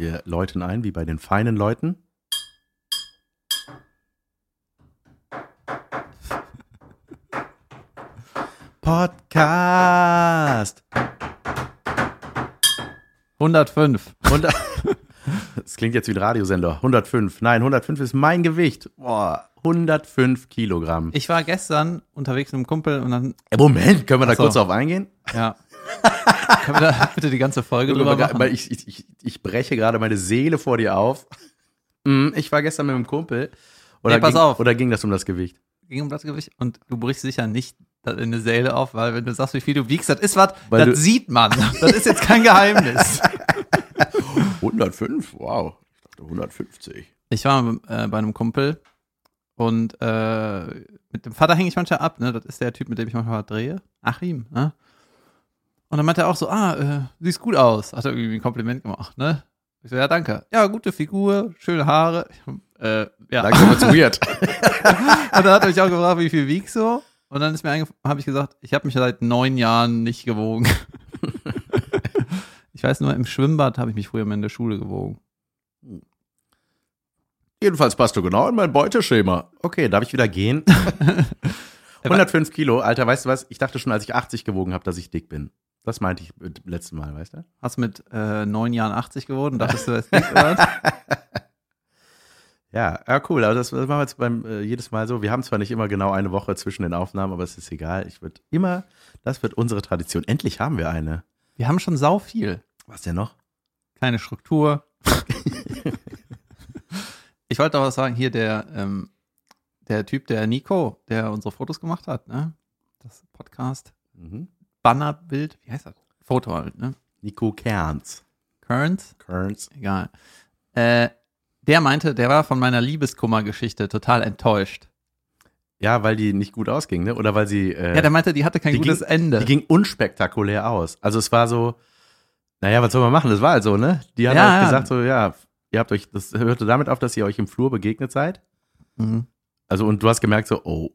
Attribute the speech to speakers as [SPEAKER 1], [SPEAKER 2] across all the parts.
[SPEAKER 1] Wir läuten ein, wie bei den feinen Leuten. Podcast.
[SPEAKER 2] 105.
[SPEAKER 1] 100 Das klingt jetzt wie ein Radiosender. 105. Nein, 105 ist mein Gewicht. Boah, 105 Kilogramm.
[SPEAKER 2] Ich war gestern unterwegs mit einem Kumpel und dann,
[SPEAKER 1] Äh, Moment, können wir da
[SPEAKER 2] so.
[SPEAKER 1] kurz drauf eingehen?
[SPEAKER 2] ja. Können wir da bitte die ganze Folge drüber machen?
[SPEAKER 1] Ich, ich, ich, breche gerade meine Seele vor dir auf. Mm, Ich war gestern mit einem Kumpel. Oder,
[SPEAKER 2] Nee, pass
[SPEAKER 1] ging,
[SPEAKER 2] auf.
[SPEAKER 1] oder ging das um das Gewicht?
[SPEAKER 2] Gegen Blattgewicht und du brichst sicher nicht eine Seele auf, weil wenn du sagst, wie viel du wiegst, das ist was,
[SPEAKER 1] Weil
[SPEAKER 2] das sieht man. Das ist jetzt kein Geheimnis.
[SPEAKER 1] 105? Wow. Ich dachte 150.
[SPEAKER 2] Ich war äh, bei einem Kumpel und äh, mit dem Vater hänge ich manchmal ab, ne? Das ist der Typ, mit dem ich manchmal drehe. Achim, ne? Und dann meinte er auch so, ah, äh, siehst gut aus. Hat er irgendwie ein Kompliment gemacht, ne? Ich so, ja, danke. Ja, gute Figur, schöne Haare. Äh, ja.
[SPEAKER 1] Langsam wird's weird.
[SPEAKER 2] Und dann hat er mich auch gefragt, wie viel wiegst du? Und dann ist mir habe ich gesagt, ich habe mich seit neun Jahren nicht gewogen. ich weiß nur, im Schwimmbad habe ich mich früher mal in der Schule gewogen.
[SPEAKER 1] Jedenfalls passt du genau in mein Beuteschema. Okay, darf ich wieder gehen? 105 Kilo, Alter, weißt du was? Ich dachte schon, als ich 80 gewogen habe, dass ich dick bin. Das meinte ich mit dem letzten Mal, weißt du?
[SPEAKER 2] Hast mit äh, neun Jahren 80 geworden? Dachtest du, das oder? was?
[SPEAKER 1] Ja, ja, cool. Aber das, das machen wir jetzt beim äh, jedes Mal so. Wir haben zwar nicht immer genau eine Woche zwischen den Aufnahmen, aber es ist egal. Ich würde immer, das wird unsere Tradition. Endlich haben wir eine.
[SPEAKER 2] Wir haben schon sau viel.
[SPEAKER 1] Was denn noch?
[SPEAKER 2] Keine Struktur. ich wollte auch was sagen, hier der, ähm, der Typ, der Nico, der unsere Fotos gemacht hat, ne? Das Podcast.
[SPEAKER 1] Mhm.
[SPEAKER 2] Bannerbild, wie heißt das? Foto halt, ne?
[SPEAKER 1] Nico Kerns.
[SPEAKER 2] Kearns?
[SPEAKER 1] Kerns.
[SPEAKER 2] Egal. Äh, der meinte, der war von meiner Liebeskummergeschichte total enttäuscht.
[SPEAKER 1] Ja, weil die nicht gut ausging, ne? Oder weil sie. Äh,
[SPEAKER 2] Ja, der meinte, die hatte kein
[SPEAKER 1] die
[SPEAKER 2] gutes
[SPEAKER 1] ging-
[SPEAKER 2] Ende.
[SPEAKER 1] Die ging unspektakulär aus. Also es war so, naja, was soll man machen? Das war halt so, ne? Die hat
[SPEAKER 2] Ja,
[SPEAKER 1] halt gesagt, so, ja, ihr habt euch, das hörte damit auf, dass ihr euch im Flur begegnet seid.
[SPEAKER 2] Mhm.
[SPEAKER 1] Also, und du hast gemerkt, so, oh,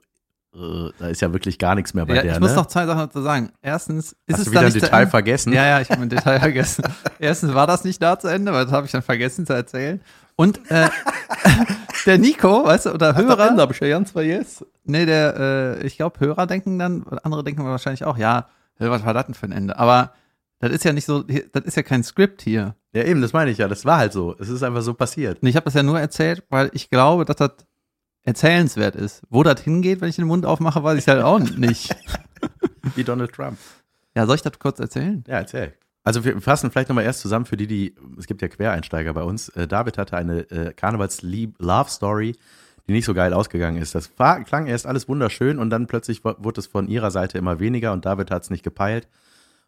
[SPEAKER 1] äh, da ist ja wirklich gar nichts mehr bei
[SPEAKER 2] Ja,
[SPEAKER 1] der,
[SPEAKER 2] ich muss
[SPEAKER 1] ne?
[SPEAKER 2] noch zwei Sachen dazu sagen. Erstens, ist
[SPEAKER 1] Hast
[SPEAKER 2] es
[SPEAKER 1] du
[SPEAKER 2] da
[SPEAKER 1] wieder ein Detail
[SPEAKER 2] Ende?
[SPEAKER 1] vergessen?
[SPEAKER 2] Ja, ja, ich habe ein Detail vergessen. Erstens war das nicht da zu Ende, weil das habe ich dann vergessen zu erzählen. Und äh, der Nico, weißt du, oder Hörer,
[SPEAKER 1] hab ich ja ganz vergessen.
[SPEAKER 2] nee, der, äh, ich glaube, Hörer denken dann, andere denken wahrscheinlich auch, ja, was war das denn für ein Ende? Aber das ist ja nicht so, das ist ja kein Skript hier.
[SPEAKER 1] Ja, eben, das meine ich ja. Das war halt so. Es ist einfach so passiert.
[SPEAKER 2] Und ich habe das ja nur erzählt, weil ich glaube, dass das erzählenswert ist. Wo das hingeht, wenn ich den Mund aufmache, weiß ich halt auch nicht.
[SPEAKER 1] Wie Donald Trump.
[SPEAKER 2] Ja, soll ich das kurz erzählen?
[SPEAKER 1] Ja, erzähl. Also wir fassen vielleicht nochmal erst zusammen für die, die, es gibt ja Quereinsteiger bei uns. Äh, David hatte eine äh, Karnevals-Love-Story, die nicht so geil ausgegangen ist. Das war, klang erst alles wunderschön und dann plötzlich wurde es von ihrer Seite immer weniger und David hat es nicht gepeilt.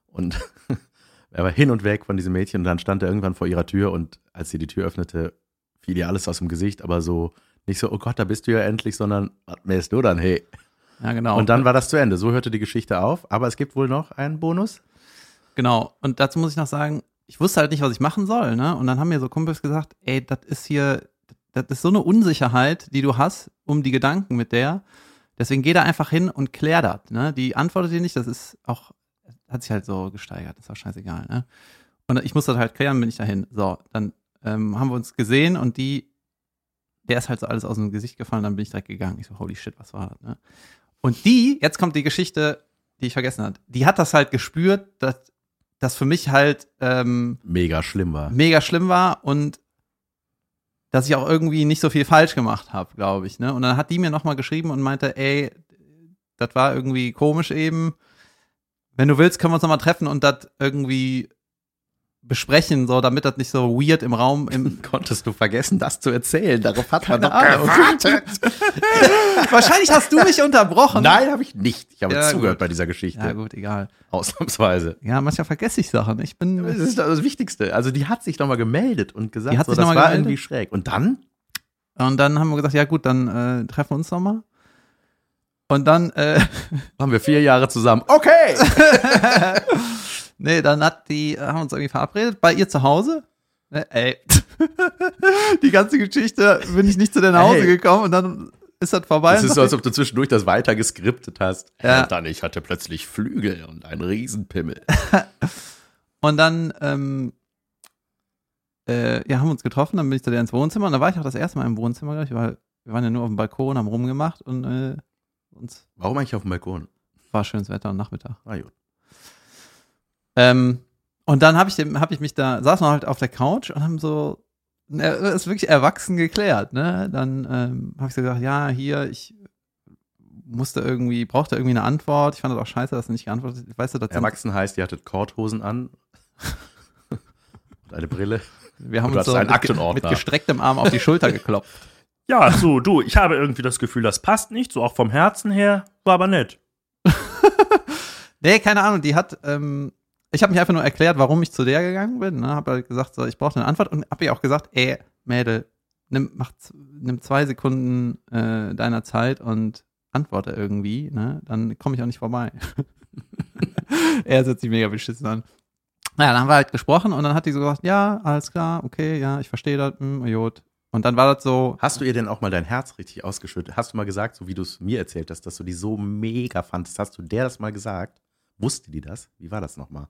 [SPEAKER 1] Und er war hin und weg von diesem Mädchen und dann stand er irgendwann vor ihrer Tür und als sie die Tür öffnete, fiel ihr alles aus dem Gesicht, aber so nicht so, oh Gott, da bist du ja endlich, sondern was mähst du dann, hey.
[SPEAKER 2] Ja, genau.
[SPEAKER 1] Und dann war das zu Ende. So hörte die Geschichte auf. Aber es gibt wohl noch einen Bonus.
[SPEAKER 2] Genau. Und dazu muss ich noch sagen, ich wusste halt nicht, was ich machen soll, ne? Und dann haben mir so Kumpels gesagt, ey, das ist hier, das ist so eine Unsicherheit, die du hast um die Gedanken mit der. Deswegen geh da einfach hin und klär das, ne? Die antwortet dir nicht, das ist auch, hat sich halt so gesteigert, ist auch scheißegal, ne? Und ich muss das halt klären, bin ich dahin. So, dann ähm, haben wir uns gesehen und die, der ist halt so alles aus dem Gesicht gefallen, dann bin ich direkt gegangen. Ich so, holy shit, was war das, ne? Und die, jetzt kommt die Geschichte, die ich vergessen hat, die hat das halt gespürt, dass das für mich halt ähm,
[SPEAKER 1] Mega schlimm war.
[SPEAKER 2] mega schlimm war und dass ich auch irgendwie nicht so viel falsch gemacht habe, glaube ich. Ne? Und dann hat die mir nochmal geschrieben und meinte, ey, das war irgendwie komisch eben. Wenn du willst, können wir uns nochmal treffen und das irgendwie besprechen, so damit das nicht so weird im Raum im
[SPEAKER 1] Konntest du vergessen, das zu erzählen? Darauf hat man doch gewartet.
[SPEAKER 2] Wahrscheinlich hast du mich unterbrochen.
[SPEAKER 1] Nein, habe ich nicht. Ich habe
[SPEAKER 2] Ja,
[SPEAKER 1] zugehört
[SPEAKER 2] gut.
[SPEAKER 1] bei dieser Geschichte.
[SPEAKER 2] Ja, gut, egal.
[SPEAKER 1] Ausnahmsweise.
[SPEAKER 2] Ja, manchmal vergesse ich Sachen. Ich bin.
[SPEAKER 1] Das ist das Wichtigste. Also die hat sich nochmal gemeldet und gesagt,
[SPEAKER 2] Die hat
[SPEAKER 1] so,
[SPEAKER 2] sich
[SPEAKER 1] das war
[SPEAKER 2] gemeldet?
[SPEAKER 1] irgendwie schräg. Und dann?
[SPEAKER 2] Und dann haben wir gesagt, ja gut, dann äh, treffen wir uns nochmal. Und dann, äh,
[SPEAKER 1] Waren wir vier Jahre zusammen. Okay!
[SPEAKER 2] nee, dann hat die, äh, haben wir uns irgendwie verabredet bei ihr zu Hause. Ne, ey, die ganze Geschichte bin ich nicht zu dir nach Hause
[SPEAKER 1] Ey.
[SPEAKER 2] gekommen und dann ist das vorbei.
[SPEAKER 1] Es ist so, als ob du zwischendurch das weiter geskriptet hast.
[SPEAKER 2] Ja.
[SPEAKER 1] Und dann, ich hatte plötzlich Flügel und einen Riesenpimmel.
[SPEAKER 2] Und dann ähm, äh, ja, haben uns getroffen, dann bin ich zu der ins Wohnzimmer und da war ich auch das erste Mal im Wohnzimmer, glaub ich, weil wir waren ja nur auf dem Balkon, haben rumgemacht und äh, uns
[SPEAKER 1] Warum eigentlich auf dem Balkon?
[SPEAKER 2] war schönes Wetter und Nachmittag.
[SPEAKER 1] Ah, gut.
[SPEAKER 2] Ähm, und dann habe ich, dem- hab ich mich da, saßen wir halt auf der Couch und haben so, ist wirklich erwachsen geklärt, ne? Dann ähm, habe ich so gesagt, ja, hier, ich musste irgendwie, brauchte irgendwie eine Antwort. Ich fand das auch scheiße, dass du nicht geantwortet hast. Weißt du,
[SPEAKER 1] Erwachsen heißt, ihr hattet Korthosen an. und eine Brille.
[SPEAKER 2] wir haben uns so
[SPEAKER 1] einen
[SPEAKER 2] mit, mit gestrecktem Arm auf die Schulter geklopft.
[SPEAKER 3] Ja, so, du, ich habe irgendwie das Gefühl, das passt nicht, so auch vom Herzen her, war aber nett.
[SPEAKER 2] Nee, keine Ahnung, die hat, ähm, ich habe mich einfach nur erklärt, warum ich zu der gegangen bin. Ne? Habe halt gesagt, so, ich brauchte eine Antwort und habe ihr auch gesagt, ey, Mädel, nimm, mach, nimm zwei Sekunden äh, deiner Zeit und antworte irgendwie, ne? Dann komme ich auch nicht vorbei. er setzt sich mega beschissen an. Naja, dann haben wir halt gesprochen und dann hat die so gesagt, ja, alles klar, okay, ja, ich verstehe das, hm, gut. Und dann war das so,
[SPEAKER 1] Hast du ihr denn auch mal dein Herz richtig ausgeschüttet? Hast du mal gesagt, so wie du es mir erzählt hast, dass du die so mega fandest? Hast du der das mal gesagt? Wusste die das? Wie war das nochmal?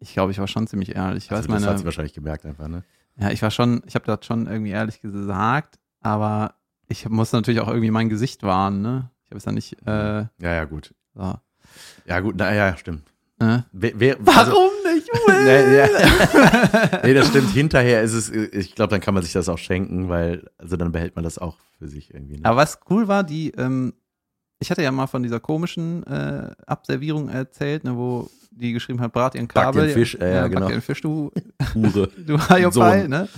[SPEAKER 2] Ich glaube, ich war schon ziemlich ehrlich. Ich weiß
[SPEAKER 1] Also, das hat sie wahrscheinlich gemerkt einfach, ne?
[SPEAKER 2] Ja, ich war schon, ich habe das schon irgendwie ehrlich gesagt, aber ich muss natürlich auch irgendwie mein Gesicht wahren, ne? Ich habe es ja nicht, äh,
[SPEAKER 1] Ja, ja, gut.
[SPEAKER 2] so.
[SPEAKER 1] Ja, gut, naja, stimmt.
[SPEAKER 2] Äh?
[SPEAKER 1] Wer, wer, also-
[SPEAKER 2] nicht?
[SPEAKER 1] nee, nee, das stimmt. Hinterher ist es, ich glaube, dann kann man sich das auch schenken, weil, also dann behält man das auch für sich irgendwie. Ne?
[SPEAKER 2] Aber was cool war, die, ähm, ich hatte ja mal von dieser komischen äh, Abservierung erzählt, ne, wo die geschrieben hat, brat ihren
[SPEAKER 1] Back
[SPEAKER 2] Kabel.
[SPEAKER 1] den Fisch, äh, ja,
[SPEAKER 2] back
[SPEAKER 1] genau.
[SPEAKER 2] den Fisch, du,
[SPEAKER 1] Hure.
[SPEAKER 2] du Hajopai,
[SPEAKER 1] Sohn.
[SPEAKER 2] ne?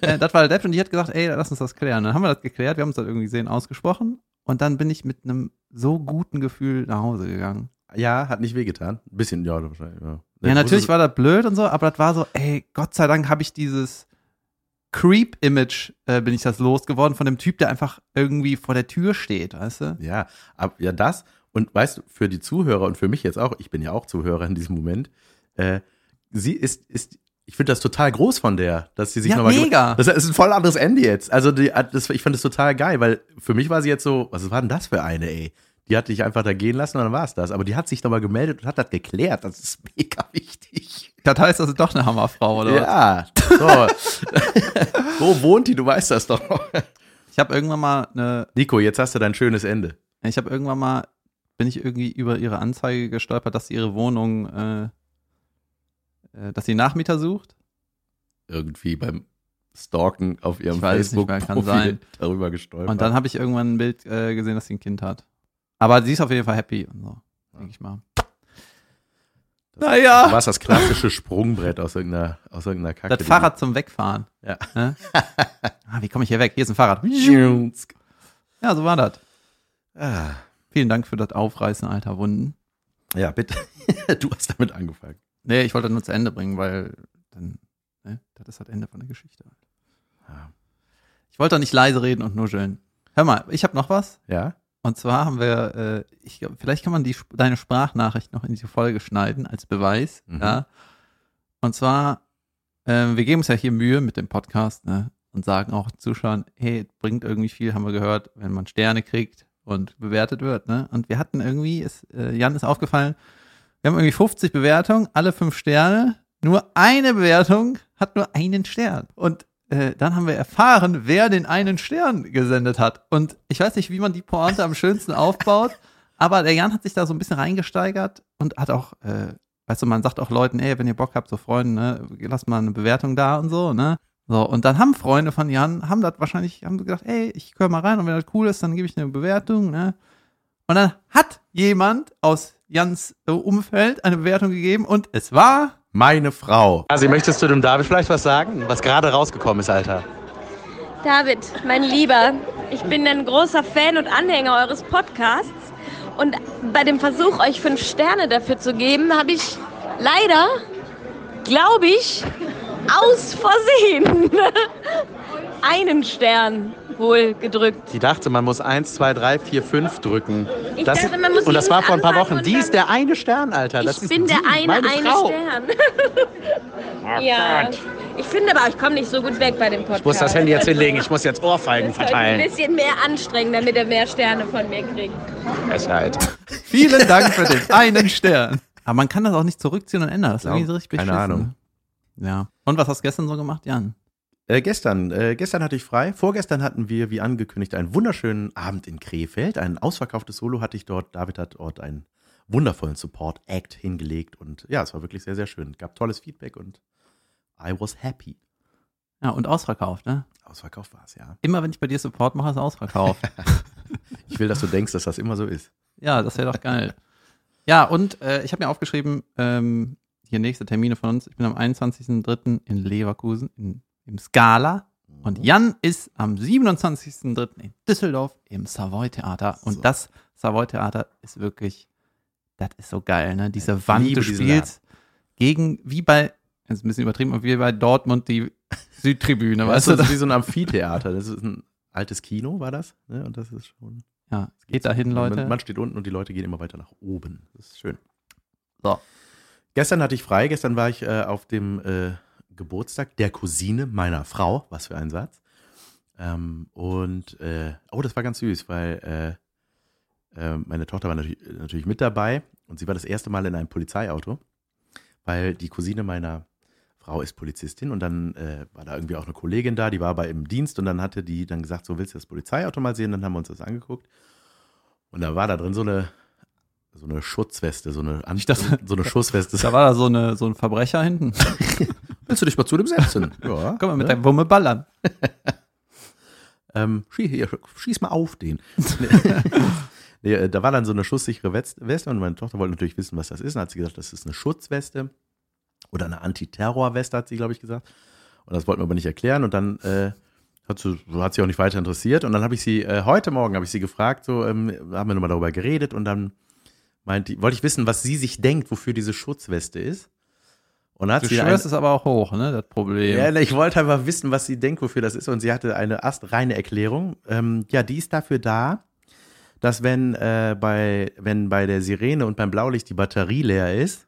[SPEAKER 2] äh, das war der Depp und die hat gesagt, ey, lass uns das klären. Dann haben wir das geklärt, wir haben uns das irgendwie sehen ausgesprochen und dann bin ich mit einem so guten Gefühl nach Hause gegangen.
[SPEAKER 1] Ja, hat nicht wehgetan. Ein bisschen, ja, wahrscheinlich. Ja,
[SPEAKER 2] Ja, natürlich war das blöd und so, aber das war so, ey, Gott sei Dank habe ich dieses Creep-Image, äh, bin ich das losgeworden von dem Typ, der einfach irgendwie vor der Tür steht, weißt du?
[SPEAKER 1] Ja, ab, ja, das. Und weißt du, für die Zuhörer und für mich jetzt auch, ich bin ja auch Zuhörer in diesem Moment, äh, sie ist, ist, ich finde das total groß von der, dass sie sich
[SPEAKER 2] Ja,
[SPEAKER 1] nochmal.
[SPEAKER 2] mega.
[SPEAKER 1] Das ist ein voll anderes Ende jetzt. Also, die, das, ich fand das total geil, weil für mich war sie jetzt so, was war denn das für eine, ey? Die hat dich einfach da gehen lassen und dann war es das. Aber die hat sich nochmal gemeldet und hat das geklärt. Das ist mega wichtig.
[SPEAKER 2] Das heißt, das ist doch eine Hammerfrau, oder?
[SPEAKER 1] Ja, so. Wo wohnt die? Du weißt das doch.
[SPEAKER 2] Ich habe irgendwann mal eine,
[SPEAKER 1] Nico, jetzt hast du dein schönes Ende.
[SPEAKER 2] ich habe irgendwann mal, bin ich irgendwie über ihre Anzeige gestolpert, dass sie ihre Wohnung, äh, äh, dass sie Nachmieter sucht.
[SPEAKER 1] irgendwie beim Stalken auf ihrem Facebook-Profil darüber gestolpert.
[SPEAKER 2] Und dann habe ich irgendwann ein Bild äh, gesehen, dass sie ein Kind hat. Aber sie ist auf jeden Fall happy und so, denke ich mal.
[SPEAKER 1] das,
[SPEAKER 2] naja.
[SPEAKER 1] Du warst das klassische Sprungbrett aus irgendeiner, aus irgendeiner Kacke.
[SPEAKER 2] Das Fahrrad zum Wegfahren.
[SPEAKER 1] Ja.
[SPEAKER 2] Ne? ah, wie komme ich hier weg? Hier ist ein Fahrrad. Ja, so war das.
[SPEAKER 1] ah,
[SPEAKER 2] Vielen Dank für das Aufreißen alter Wunden.
[SPEAKER 1] ja, bitte. du hast damit angefangen.
[SPEAKER 2] Nee, ich wollte das nur zu Ende bringen, weil dann, ne, das ist das Ende von der Geschichte.
[SPEAKER 1] Ja.
[SPEAKER 2] Ich wollte doch nicht leise reden und nuscheln. Hör mal, ich habe noch was.
[SPEAKER 1] Ja?
[SPEAKER 2] Und zwar haben wir, äh, ich, vielleicht kann man die, deine Sprachnachricht noch in diese Folge schneiden als Beweis.
[SPEAKER 1] Mhm.
[SPEAKER 2] Ja. Und zwar, ähm, wir geben uns ja hier Mühe mit dem Podcast, ne? Und sagen auch Zuschauern, hey, bringt irgendwie viel, haben wir gehört, wenn man Sterne kriegt und bewertet wird, ne? Und wir hatten irgendwie, ist, äh, Jan ist aufgefallen, wir haben irgendwie 50 Bewertungen, alle fünf Sterne. Nur eine Bewertung hat nur einen Stern. Und äh, dann haben wir erfahren, wer den einen Stern gesendet hat. Und ich weiß nicht, wie man die Pointe am schönsten aufbaut, aber der Jan hat sich da so ein bisschen reingesteigert und hat auch, äh, weißt du, man sagt auch Leuten, ey, wenn ihr Bock habt, so Freunden, ne, lasst mal eine Bewertung da und so, ne? So, und dann haben Freunde von Jan, haben das wahrscheinlich, haben gesagt, ey, ich höre mal rein und wenn das cool ist, dann gebe ich eine Bewertung, ne? Und dann hat jemand aus Jans äh, Umfeld eine Bewertung gegeben und es war
[SPEAKER 1] Meine Frau.
[SPEAKER 4] Also, möchtest du dem David vielleicht was sagen, was gerade rausgekommen ist, Alter?
[SPEAKER 5] David, mein Lieber, ich bin ein großer Fan und Anhänger eures Podcasts. Und bei dem Versuch, euch fünf Sterne dafür zu geben, habe ich leider, glaube ich, aus Versehen einen Stern wohl gedrückt.
[SPEAKER 4] Die dachte, man muss 1, 2, 3, 4, 5 drücken.
[SPEAKER 5] Ich
[SPEAKER 4] Das,
[SPEAKER 5] dachte, man muss
[SPEAKER 4] und das war vor ein paar Wochen. Die ist der eine Stern, Alter. Das
[SPEAKER 5] ich
[SPEAKER 4] ist
[SPEAKER 5] bin der
[SPEAKER 4] die,
[SPEAKER 5] eine,
[SPEAKER 4] meine
[SPEAKER 5] eine
[SPEAKER 4] Frau.
[SPEAKER 5] Stern. ja, ich finde aber, ich komme nicht so gut weg bei dem Podcast.
[SPEAKER 4] Ich muss das Handy jetzt hinlegen. Ich muss jetzt Ohrfeigen
[SPEAKER 5] Das sollte ein
[SPEAKER 4] verteilen.
[SPEAKER 5] bisschen mehr anstrengen, damit er mehr Sterne von mir kriegt.
[SPEAKER 4] Frechheit.
[SPEAKER 2] Vielen Dank für den einen Stern. Aber man kann das auch nicht zurückziehen und ändern. Das ist
[SPEAKER 1] Ja,
[SPEAKER 2] irgendwie so richtig
[SPEAKER 1] keine
[SPEAKER 2] beschissen.
[SPEAKER 1] Ahnung.
[SPEAKER 2] Ja. Und was hast du gestern so gemacht, Jan?
[SPEAKER 1] Äh, gestern, äh, gestern hatte ich frei. Vorgestern hatten wir, wie angekündigt, einen wunderschönen Abend in Krefeld. Ein ausverkauftes Solo hatte ich dort. David hat dort einen wundervollen Support-Act hingelegt. Und ja, es war wirklich sehr, sehr schön. Gab tolles Feedback und I was happy.
[SPEAKER 2] Ja, und ausverkauft, ne?
[SPEAKER 1] Ausverkauft war es, ja.
[SPEAKER 2] Immer wenn ich bei dir Support mache, ist ausverkauft.
[SPEAKER 1] Ich will, dass du denkst, dass das immer so ist.
[SPEAKER 2] ja, das wäre doch geil. Ja, und äh, ich habe mir aufgeschrieben, ähm, hier nächste Termine von uns. Ich bin am 21.03. in Leverkusen in, im Scala. Und Jan ist am 27.03. in Düsseldorf im Savoy Theater. Und
[SPEAKER 1] So.
[SPEAKER 2] das Savoy Theater ist wirklich, das ist so geil, ne? Diese
[SPEAKER 1] Ich
[SPEAKER 2] Wand, du spielst gegen, wie bei, das ist ein bisschen übertrieben, aber wie bei Dortmund die Südtribüne,
[SPEAKER 1] Weißt du? das ist wie so ein Amphitheater. Das ist ein altes Kino, war das? Ne? Und das ist schon.
[SPEAKER 2] Ja, geht dahin, Leute.
[SPEAKER 1] Man, man steht unten und die Leute gehen immer weiter nach oben. Das ist schön.
[SPEAKER 2] So.
[SPEAKER 1] Gestern hatte ich frei. Gestern war ich äh, auf dem äh, Geburtstag der Cousine meiner Frau. Was für ein Satz. Ähm, und, äh, oh, das war ganz süß, weil äh, äh, meine Tochter war natürlich, natürlich mit dabei und sie war das erste Mal in einem Polizeiauto, weil die Cousine meiner Frau ist Polizistin und dann äh, war da irgendwie auch eine Kollegin da, die war bei im Dienst und dann hatte die dann gesagt, so willst du das Polizeiauto mal sehen? Dann haben wir uns das angeguckt und da war da drin so eine so eine Schutzweste, so eine, An
[SPEAKER 2] Ich dachte-
[SPEAKER 1] so eine Schussweste.
[SPEAKER 2] Da war da so, eine, so ein Verbrecher hinten.
[SPEAKER 1] Willst du dich mal zu dem setzen? ja.
[SPEAKER 2] Komm mal mit
[SPEAKER 1] ne?
[SPEAKER 2] der Wumme ballern.
[SPEAKER 1] Ähm, schieß, schieß mal auf den. nee, äh, da war dann so eine schusssichere West- Weste und meine Tochter wollte natürlich wissen, was das ist. Und hat sie gesagt, das ist eine Schutzweste oder eine Antiterrorweste, hat sie, glaube ich, gesagt. Und das wollten wir aber nicht erklären. Und dann äh, hat, sie, hat sie auch nicht weiter interessiert. Und dann habe ich sie, äh, heute Morgen habe ich sie gefragt, so ähm, haben wir nochmal darüber geredet und dann meint die, wollte ich wissen, was sie sich denkt, wofür diese Schutzweste ist. Und hat
[SPEAKER 2] Du
[SPEAKER 1] sie
[SPEAKER 2] schwörst es aber auch hoch, ne, das Problem.
[SPEAKER 1] ja, ich wollte einfach wissen, was sie denkt, wofür das ist. Und sie hatte eine astreine Erklärung. Ähm, ja, die ist dafür da, dass wenn, äh, bei, wenn bei der Sirene und beim Blaulicht die Batterie leer ist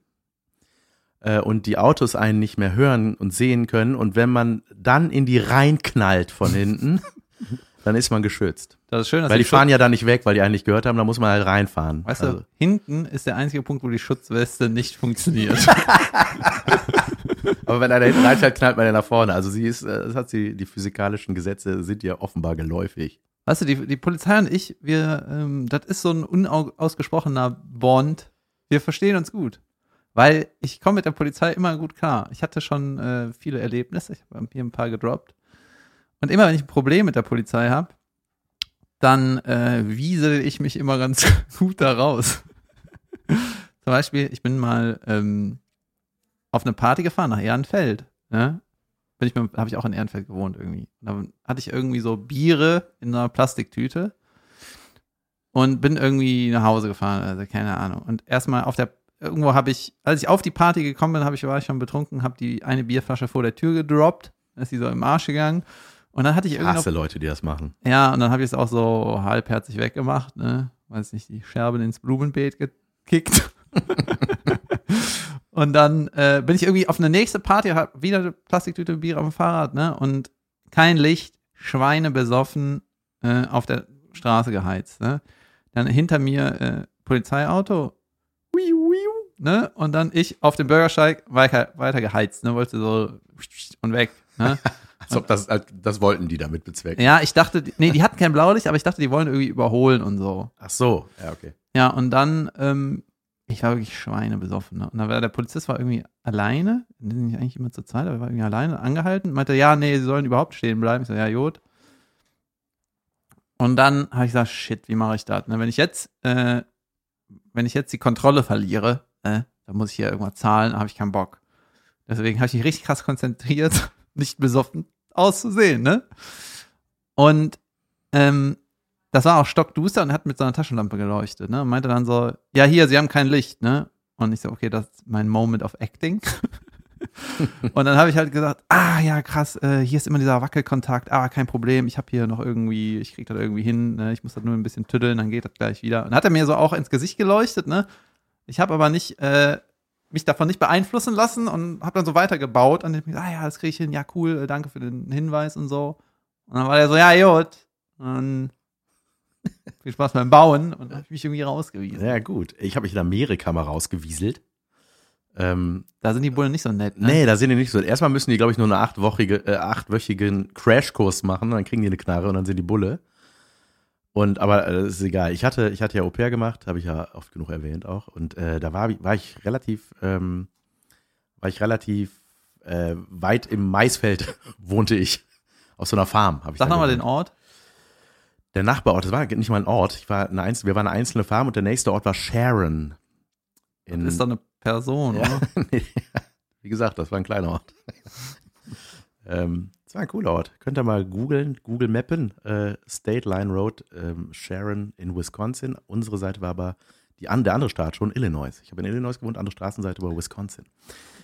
[SPEAKER 1] äh, und die Autos einen nicht mehr hören und sehen können und wenn man dann in die reinknallt von hinten, dann ist man geschützt.
[SPEAKER 2] Das ist schön,
[SPEAKER 1] Weil die fahren ja da nicht weg, weil die eigentlich gehört haben, da muss man halt reinfahren.
[SPEAKER 2] Weißt
[SPEAKER 1] Also,
[SPEAKER 2] du, hinten ist der einzige Punkt, wo die Schutzweste nicht funktioniert.
[SPEAKER 1] aber wenn einer hinten reinfällt, knallt man ja nach vorne. Also sie ist, äh, das hat sie, die physikalischen Gesetze sind ihr offenbar geläufig.
[SPEAKER 2] weißt du, die, die Polizei und ich, wir, ähm, das ist so ein unausgesprochener Bond. Wir verstehen uns gut. Weil ich komme mit der Polizei immer gut klar. Ich hatte schon äh, viele Erlebnisse, ich habe hier ein paar gedroppt. Und immer wenn ich ein Problem mit der Polizei habe, dann äh, wiesel ich mich immer ganz gut da raus. Zum Beispiel, ich bin mal ähm, auf eine Party gefahren nach Ehrenfeld. Ne? Bin ich habe ich auch in Ehrenfeld gewohnt irgendwie. Dann hatte ich irgendwie so Biere in einer Plastiktüte und bin irgendwie nach Hause gefahren, also keine Ahnung. Und erstmal auf der irgendwo habe ich, als ich auf die Party gekommen bin, habe ich war ich schon betrunken, habe die eine Bierflasche vor der Tür gedroppt, ist sie so im Arsch gegangen. Und dann hatte ich irgendwie noch
[SPEAKER 1] hasse Leute, die das machen.
[SPEAKER 2] ja, und dann habe ich es auch so halbherzig weggemacht, ne? Weiß nicht, die Scherben ins Blumenbeet gekickt. und dann äh, bin ich irgendwie auf eine nächste Party, hab wieder eine Plastiktüte Bier auf dem Fahrrad, ne? Und kein Licht, Schweine besoffen äh, auf der Straße geheizt, ne? Dann hinter mir äh, Polizeiauto, wiu, wiu, ne? Und dann ich auf dem Bürgersteig weiter, weiter geheizt, ne? Wollte so und weg, ne?
[SPEAKER 1] Als ob das, das wollten die damit bezwecken.
[SPEAKER 2] Ja, ich dachte, nee, die hatten kein Blaulicht, aber ich dachte, die wollen irgendwie überholen und so.
[SPEAKER 1] Ach so, ja, okay.
[SPEAKER 2] Ja, und dann, ähm, ich war wirklich schweinebesoffen. Ne? Und dann war der Polizist war irgendwie alleine, die sind nicht eigentlich immer zur Zeit, aber er war irgendwie alleine angehalten, meinte, ja, nee, sie sollen überhaupt stehen bleiben. Ich so, ja, gut. Und dann habe ich gesagt, shit, wie mache ich das? Ne? Wenn ich jetzt, äh, wenn ich jetzt die Kontrolle verliere, äh, dann muss ich hier irgendwas zahlen, habe ich keinen Bock. Deswegen habe ich mich richtig krass konzentriert, nicht besoffen auszusehen, ne? Und ähm, das war auch stockduster und hat mit so einer Taschenlampe geleuchtet, ne? Und meinte dann so, ja, hier, sie haben kein Licht, ne? Und ich so, okay, das ist mein Moment of Acting. und dann habe ich halt gesagt, ah ja, krass, äh, hier ist immer dieser Wackelkontakt, ah, kein Problem, ich habe hier noch irgendwie, ich krieg das irgendwie hin, ne? ich muss das nur ein bisschen tüddeln, dann geht das gleich wieder. Und hat er mir so auch ins Gesicht geleuchtet, ne? Ich habe aber nicht, äh, mich davon nicht beeinflussen lassen und habe dann so weitergebaut und ich mir, ah ja, das kriege ich hin, ja cool, äh, danke für den Hinweis und so. Und dann war er so, ja, gut. Und viel Spaß beim Bauen und dann habe ich mich irgendwie rausgewiesen.
[SPEAKER 1] Ja, gut. Ich habe mich in Amerika mal rausgewieselt. Ähm,
[SPEAKER 2] Da sind die Bullen nicht so nett. Ne?
[SPEAKER 1] Nee, da sind die nicht so. Erstmal müssen die, glaube ich, nur eine achtwöchige, äh, achtwöchigen Crashkurs machen, dann kriegen die eine Knarre und dann sind die Bulle. Und aber äh, das ist egal. Ich hatte, ich hatte ja Au pair gemacht, habe ich ja oft genug erwähnt auch. Und äh, da war, war ich relativ, ähm, war ich relativ äh, weit im Maisfeld wohnte ich. Auf so einer Farm habe ich
[SPEAKER 2] Sag nochmal den. Ort.
[SPEAKER 1] Der Nachbarort, das war nicht mal ein Ort. Ich war eine einzelne, wir waren eine einzelne Farm und der nächste Ort war Sharon. In,
[SPEAKER 2] Das ist doch eine Person,
[SPEAKER 1] ja,
[SPEAKER 2] oder?
[SPEAKER 1] nee, wie gesagt, das war ein kleiner Ort. ähm, das war ein cooler Ort. Könnt ihr mal googeln, Google Mappen, äh, State Line Road, ähm, Sharon in Wisconsin. Unsere Seite war aber die, an, der andere Staat schon Illinois. Ich habe in Illinois gewohnt, andere Straßenseite war Wisconsin.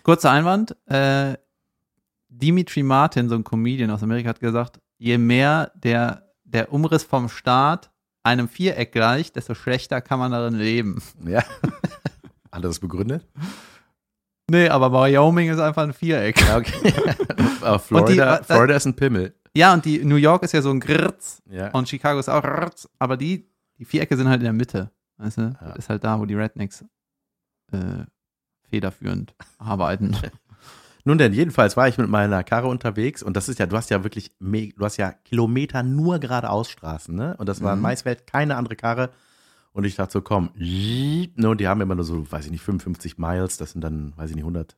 [SPEAKER 2] Kurzer Einwand. Äh, Dimitri Martin, so ein Comedian aus Amerika, hat gesagt, je mehr der, der Umriss vom Staat einem Viereck gleicht, desto schlechter kann man darin leben.
[SPEAKER 1] Ja. Anderes begründet?
[SPEAKER 2] Nee, aber Wyoming ist einfach ein Viereck.
[SPEAKER 1] Ja, okay. aber Florida,
[SPEAKER 2] äh,
[SPEAKER 1] Florida ist ein Pimmel.
[SPEAKER 2] Ja, und die New York ist ja so ein Gritz
[SPEAKER 1] Ja.
[SPEAKER 2] und Chicago ist auch Gritz, aber die, die Vierecke sind halt in der Mitte. Weißt du?
[SPEAKER 1] Ja.
[SPEAKER 2] Ist halt da, wo die Rednecks äh, federführend arbeiten.
[SPEAKER 1] Nun denn, jedenfalls war ich mit meiner Karre unterwegs und das ist ja, du hast ja wirklich, du hast ja Kilometer nur geradeausstraßen, ne? Und das war in
[SPEAKER 2] Mhm.
[SPEAKER 1] Maisfeld keine andere Karre. Und ich dachte so, komm, ne? Und die haben immer nur so, weiß ich nicht, 55 Miles, das sind dann, weiß ich nicht, 100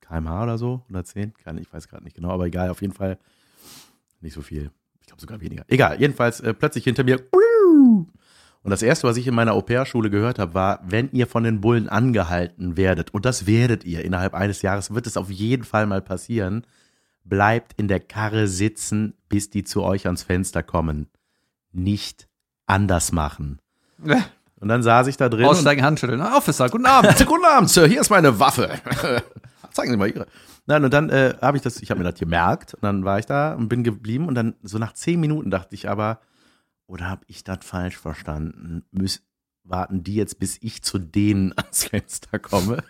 [SPEAKER 1] kmh oder so, 110, keine, ich weiß gerade nicht genau, aber egal, auf jeden Fall nicht so viel. Ich glaube sogar weniger. Egal, jedenfalls äh, plötzlich hinter mir. Und das erste, was ich in meiner Au-pair-Schule gehört habe, war, wenn ihr von den Bullen angehalten werdet, und das werdet ihr innerhalb eines Jahres, wird es auf jeden Fall mal passieren, bleibt in der Karre sitzen, bis die zu euch ans Fenster kommen. Nicht anders machen. Und dann saß ich da drin.
[SPEAKER 2] Aussteigen, Handschütteln. Officer, guten Abend.
[SPEAKER 1] Guten Abend, Sir, hier ist meine Waffe. Zeigen Sie mal Ihre. Nein, und dann äh, habe ich das, ich habe mir das gemerkt und dann war ich da und bin geblieben und dann so nach zehn Minuten dachte ich aber, oder habe ich das falsch verstanden? Müß, warten die jetzt, bis ich zu denen ans Fenster komme?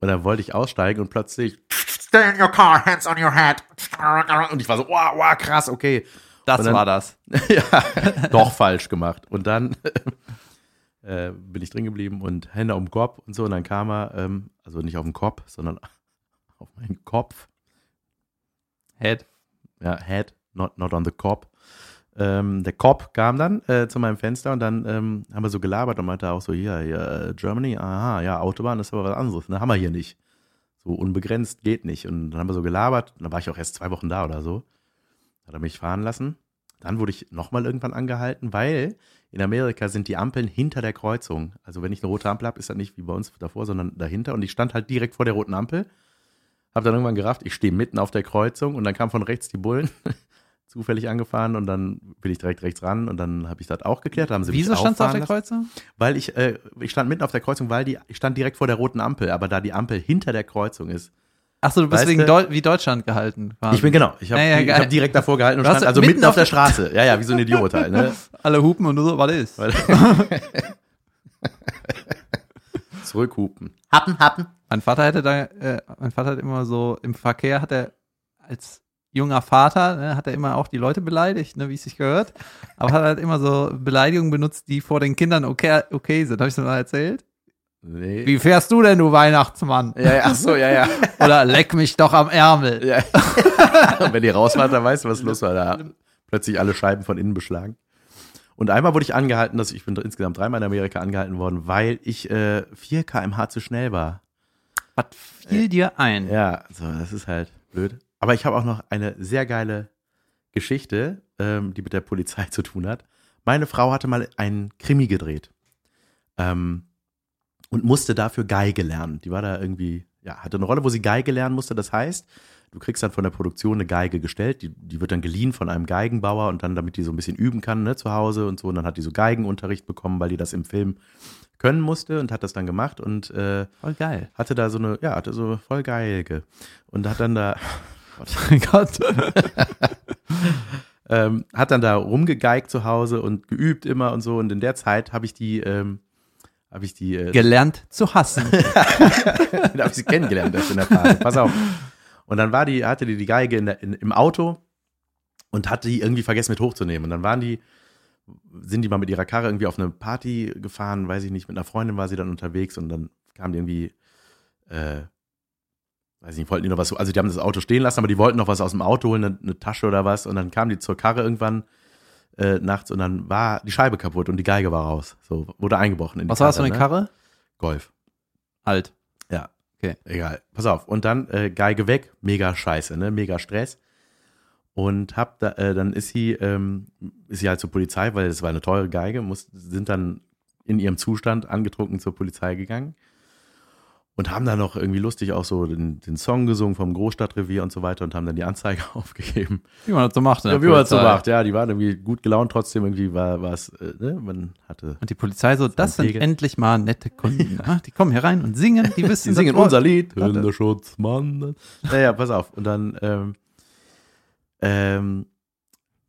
[SPEAKER 1] Und dann wollte ich aussteigen und plötzlich Stay in your car, hands on your head. Und ich war so, wow, wow, krass, okay.
[SPEAKER 2] Das
[SPEAKER 1] dann-
[SPEAKER 2] war das.
[SPEAKER 1] ja, doch falsch gemacht. Und dann äh, bin ich drin geblieben und Hände um den Kopf und so. Und dann kam er, ähm, also nicht auf den Kopf, sondern auf meinen Kopf.
[SPEAKER 2] Head.
[SPEAKER 1] Ja, head, not, not on the cop. Ähm, der Cop kam dann äh, zu meinem Fenster und dann ähm, haben wir so gelabert und meinte auch so, hier, hier, äh, Germany, aha, ja, Autobahn ist aber was anderes, ne, haben wir hier nicht. So unbegrenzt geht nicht. Und dann haben wir so gelabert, und dann war ich auch erst zwei Wochen da oder so. Hat er mich fahren lassen. Dann wurde ich nochmal irgendwann angehalten, weil in Amerika sind die Ampeln hinter der Kreuzung. Also wenn ich eine rote Ampel habe, ist das nicht wie bei uns davor, sondern dahinter. Und ich stand halt direkt vor der roten Ampel. Hab dann irgendwann gerafft, ich stehe mitten auf der Kreuzung und dann kam von rechts die Bullen zufällig angefahren und dann bin ich direkt rechts ran und dann habe ich das auch geklärt. Haben sie
[SPEAKER 2] Wieso standst du auf der
[SPEAKER 1] lassen.
[SPEAKER 2] Kreuzung?
[SPEAKER 1] Weil ich, äh, ich stand mitten auf der Kreuzung, weil die, ich stand direkt vor der roten Ampel, aber da die Ampel hinter der Kreuzung ist.
[SPEAKER 2] Achso, du bist
[SPEAKER 1] Weißt
[SPEAKER 2] wegen
[SPEAKER 1] du-
[SPEAKER 2] Deu wie Deutschland gehalten. quasi.
[SPEAKER 1] Ich bin genau, ich habe
[SPEAKER 2] Ja, ja,
[SPEAKER 1] ich
[SPEAKER 2] geil.
[SPEAKER 1] hab direkt davor gehalten und stand also
[SPEAKER 2] mitten
[SPEAKER 1] mitten auf
[SPEAKER 2] auf
[SPEAKER 1] der Straße. Ja, ja, wie so ein Idiot halt, ne?
[SPEAKER 2] Alle hupen und du so, was ist?
[SPEAKER 1] Zurückhupen.
[SPEAKER 4] Happen, happen.
[SPEAKER 2] Mein Vater hätte da, äh, mein Vater hat immer so, im Verkehr hat er als junger Vater, ne, hat er immer auch die Leute beleidigt, ne, wie es sich gehört. Aber hat halt immer so Beleidigungen benutzt, die vor den Kindern okay, okay sind. Habe ich das mal erzählt?
[SPEAKER 1] Nee.
[SPEAKER 2] Wie fährst du denn, du Weihnachtsmann?
[SPEAKER 1] Ja, ja, ach so, ja, ja.
[SPEAKER 2] Oder leck mich doch am Ärmel.
[SPEAKER 1] ja. Und wenn ihr raus wart, dann weißt du, was los war. Da plötzlich alle Scheiben von innen beschlagen. Und einmal wurde ich angehalten, dass ich bin insgesamt dreimal in Amerika angehalten worden, weil ich äh, 4 km/h zu schnell war.
[SPEAKER 2] Was fiel dir ein?
[SPEAKER 1] Ja, so, das ist halt blöd. Aber ich habe auch noch eine sehr geile Geschichte, ähm, die mit der Polizei zu tun hat. Meine Frau hatte mal einen Krimi gedreht ähm, und musste dafür Geige lernen. Die war da irgendwie, ja, hatte eine Rolle, wo sie Geige lernen musste. Das heißt, du kriegst dann von der Produktion eine Geige gestellt, die, die wird dann geliehen von einem Geigenbauer und dann, damit die so ein bisschen üben kann, ne, zu Hause und so. Und dann hat die so Geigenunterricht bekommen, weil die das im Film können musste und hat das dann gemacht und äh,
[SPEAKER 2] Voll geil.
[SPEAKER 1] hatte da so eine, ja, hatte so voll geilge. Und hat dann da,
[SPEAKER 2] Mein Gott.
[SPEAKER 1] ähm, hat dann da rumgegeigt zu Hause und geübt immer und so. Und in der Zeit habe ich die, ähm, habe ich die, äh,
[SPEAKER 2] Gelernt zu hassen.
[SPEAKER 1] da habe ich sie kennengelernt erst in der Phase. Pass auf. Und dann war die, hatte die die Geige in der, in, im Auto und hatte die irgendwie vergessen mit hochzunehmen. Und dann waren die, sind die mal mit ihrer Karre irgendwie auf eine Party gefahren, weiß ich nicht, mit einer Freundin war sie dann unterwegs und dann kam die irgendwie äh, weiß nicht, wollten die noch was, also die haben das Auto stehen lassen, aber die wollten noch was aus dem Auto holen, eine, eine Tasche oder was. Und dann kamen die zur Karre irgendwann äh, nachts und dann war die Scheibe kaputt und die Geige war raus. So, wurde eingebrochen in die
[SPEAKER 2] Was war das für eine
[SPEAKER 1] ne?
[SPEAKER 2] Karre?
[SPEAKER 1] Golf.
[SPEAKER 2] Alt.
[SPEAKER 1] Ja.
[SPEAKER 2] Okay.
[SPEAKER 1] Egal. Pass auf. Und dann äh, Geige weg. Mega scheiße, ne? Mega Stress. Und hab da, äh, dann ist sie, ähm, ist sie halt zur Polizei, weil es war eine teure Geige, muss, sind dann in ihrem Zustand angetrunken zur Polizei gegangen und haben dann noch irgendwie lustig auch so den, den Song gesungen vom Großstadtrevier und so weiter und haben dann die Anzeige aufgegeben.
[SPEAKER 2] Wie man das so macht.
[SPEAKER 1] Ja, wie man es so macht, ja, die waren irgendwie gut gelaunt, trotzdem irgendwie war war es, äh, ne, man hatte.
[SPEAKER 2] Und die Polizei so, das sind endlich mal nette Kunden. ja? Die kommen hier rein und singen, die wissen,
[SPEAKER 1] Die singen
[SPEAKER 2] das
[SPEAKER 1] unser Lied.
[SPEAKER 2] Warte.
[SPEAKER 1] Hundeschutz, Naja, pass auf. Und dann ähm, ähm,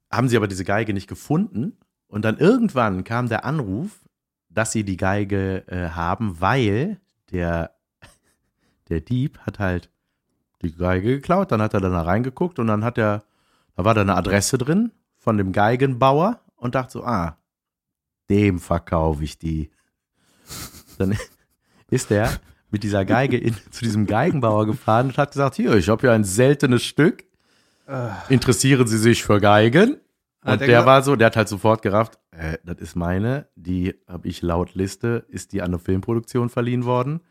[SPEAKER 1] haben sie aber diese Geige nicht gefunden. Und dann irgendwann kam der Anruf, dass sie die Geige äh, haben, weil der, der Dieb hat halt die Geige geklaut. Dann hat er dann da reingeguckt und dann hat er, da war da eine Adresse drin von dem Geigenbauer und dachte so, ah, dem verkaufe ich die. Dann ist er mit dieser Geige in, zu diesem Geigenbauer gefahren und hat gesagt, hier, ich habe hier ein seltenes Stück. Interessieren Sie sich für Geigen? Und
[SPEAKER 2] er
[SPEAKER 1] der
[SPEAKER 2] gesagt-
[SPEAKER 1] war so, der hat halt sofort gerafft, äh, das ist meine, die habe ich laut Liste, ist die an eine Filmproduktion verliehen worden.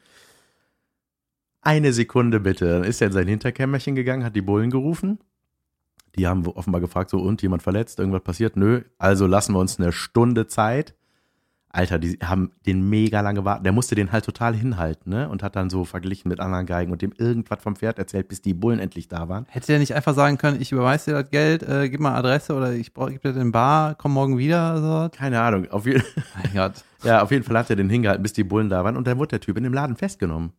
[SPEAKER 1] Eine Sekunde bitte. Dann ist er in sein Hinterkämmerchen gegangen, hat die Bullen gerufen. Die haben offenbar gefragt, so, und jemand verletzt, irgendwas passiert? Nö, also lassen wir uns eine Stunde Zeit. Alter, die haben den mega lange warten. Der musste den halt total hinhalten, ne? Und hat dann so verglichen mit anderen Geigen und dem irgendwas vom Pferd erzählt, bis die Bullen endlich da waren.
[SPEAKER 2] Hätte der nicht einfach sagen können, ich überweise dir das Geld, äh, gib mal Adresse oder ich gib dir den Bar, komm morgen wieder so.
[SPEAKER 1] Keine Ahnung. Auf,
[SPEAKER 2] Mein Gott.
[SPEAKER 1] ja, auf jeden Fall hat er den hingehalten, bis die Bullen da waren. Und dann wurde der Typ in dem Laden festgenommen.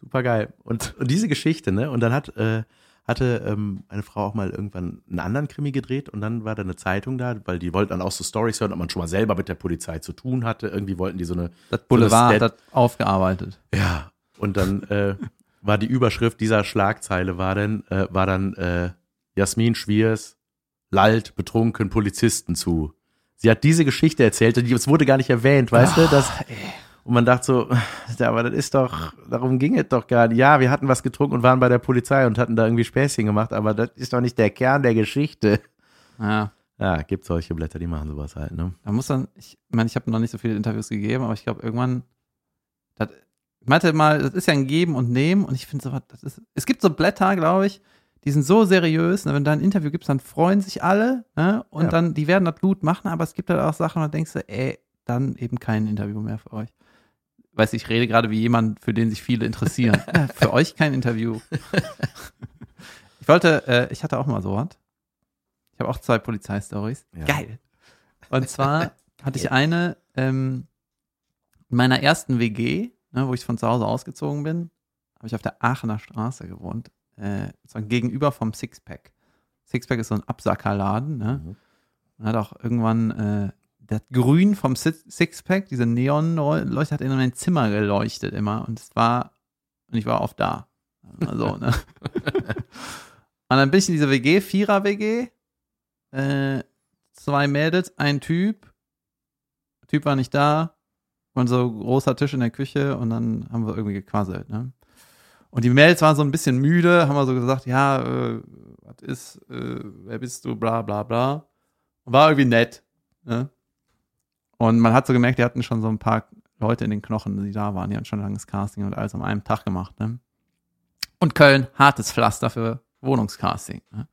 [SPEAKER 1] Super geil. Und, und diese Geschichte, ne? Und dann hat, äh, hatte ähm, eine Frau auch mal irgendwann einen anderen Krimi gedreht und dann war da eine Zeitung da, weil die wollten dann auch so Stories hören, ob man schon mal selber mit der Polizei zu tun hatte. Irgendwie wollten die so eine
[SPEAKER 2] Das Boulevard hat
[SPEAKER 1] So eine
[SPEAKER 2] das aufgearbeitet.
[SPEAKER 1] Ja, und dann äh, war die Überschrift dieser Schlagzeile war dann, äh, war dann äh, Jasmin Schwiers lallt betrunken Polizisten zu. Sie hat diese Geschichte erzählt und es wurde gar nicht erwähnt, weißt du? Das, und man dachte so, ja, aber das ist doch, darum ging es doch gar nicht. Ja, wir hatten was getrunken und waren bei der Polizei und hatten da irgendwie Späßchen gemacht, aber das ist doch nicht der Kern der Geschichte.
[SPEAKER 2] Ja.
[SPEAKER 1] Ja, gibt solche Blätter, die machen sowas halt, ne?
[SPEAKER 2] Da muss dann, ich meine, ich habe noch nicht so viele Interviews gegeben, aber ich glaube irgendwann, das, ich meinte mal, das ist ja ein Geben und Nehmen und ich finde so, was, das ist, es gibt so Blätter, glaube ich, die sind so seriös, ne, wenn du ein Interview gibst, dann freuen sich alle, ne, und
[SPEAKER 1] Ja.
[SPEAKER 2] dann, die werden das gut machen, aber es gibt halt auch Sachen, da denkst du, ey, dann eben kein Interview mehr für euch. Weißt du, ich rede gerade wie jemand, für den sich viele interessieren. für euch kein Interview. ich wollte, äh, ich hatte auch mal sowas. Ich habe auch zwei Polizeistories.
[SPEAKER 1] Ja.
[SPEAKER 2] Geil. Und zwar hatte ich eine ähm, in meiner ersten WG, ne, wo ich von zu Hause ausgezogen bin, habe ich auf der Aachener Straße gewohnt, äh, so gegenüber vom Sixpack. Sixpack ist so ein Absackerladen, ne?
[SPEAKER 1] Mhm.
[SPEAKER 2] Und hat auch irgendwann äh, das Grün vom Six- Sixpack, diese Neonleuchte, hat in mein Zimmer geleuchtet immer. Und es war, und ich war oft da. Also, ne? und dann bin ich in diese WG, Vierer-WG, äh, zwei Mädels, ein Typ. Der Typ war nicht da. Und so großer Tisch in der Küche und dann haben wir irgendwie gequasselt, ne? Und die Mädels waren so ein bisschen müde, haben wir so gesagt, ja, äh, was ist, äh, wer bist du, bla bla bla. Und war irgendwie nett. Ne? Und man hat so gemerkt, die hatten schon so ein paar Leute in den Knochen, die da waren. Die hatten schon langes Casting und alles an einem Tag gemacht. Ne? Und Köln, hartes Pflaster für Wohnungscasting. Ne?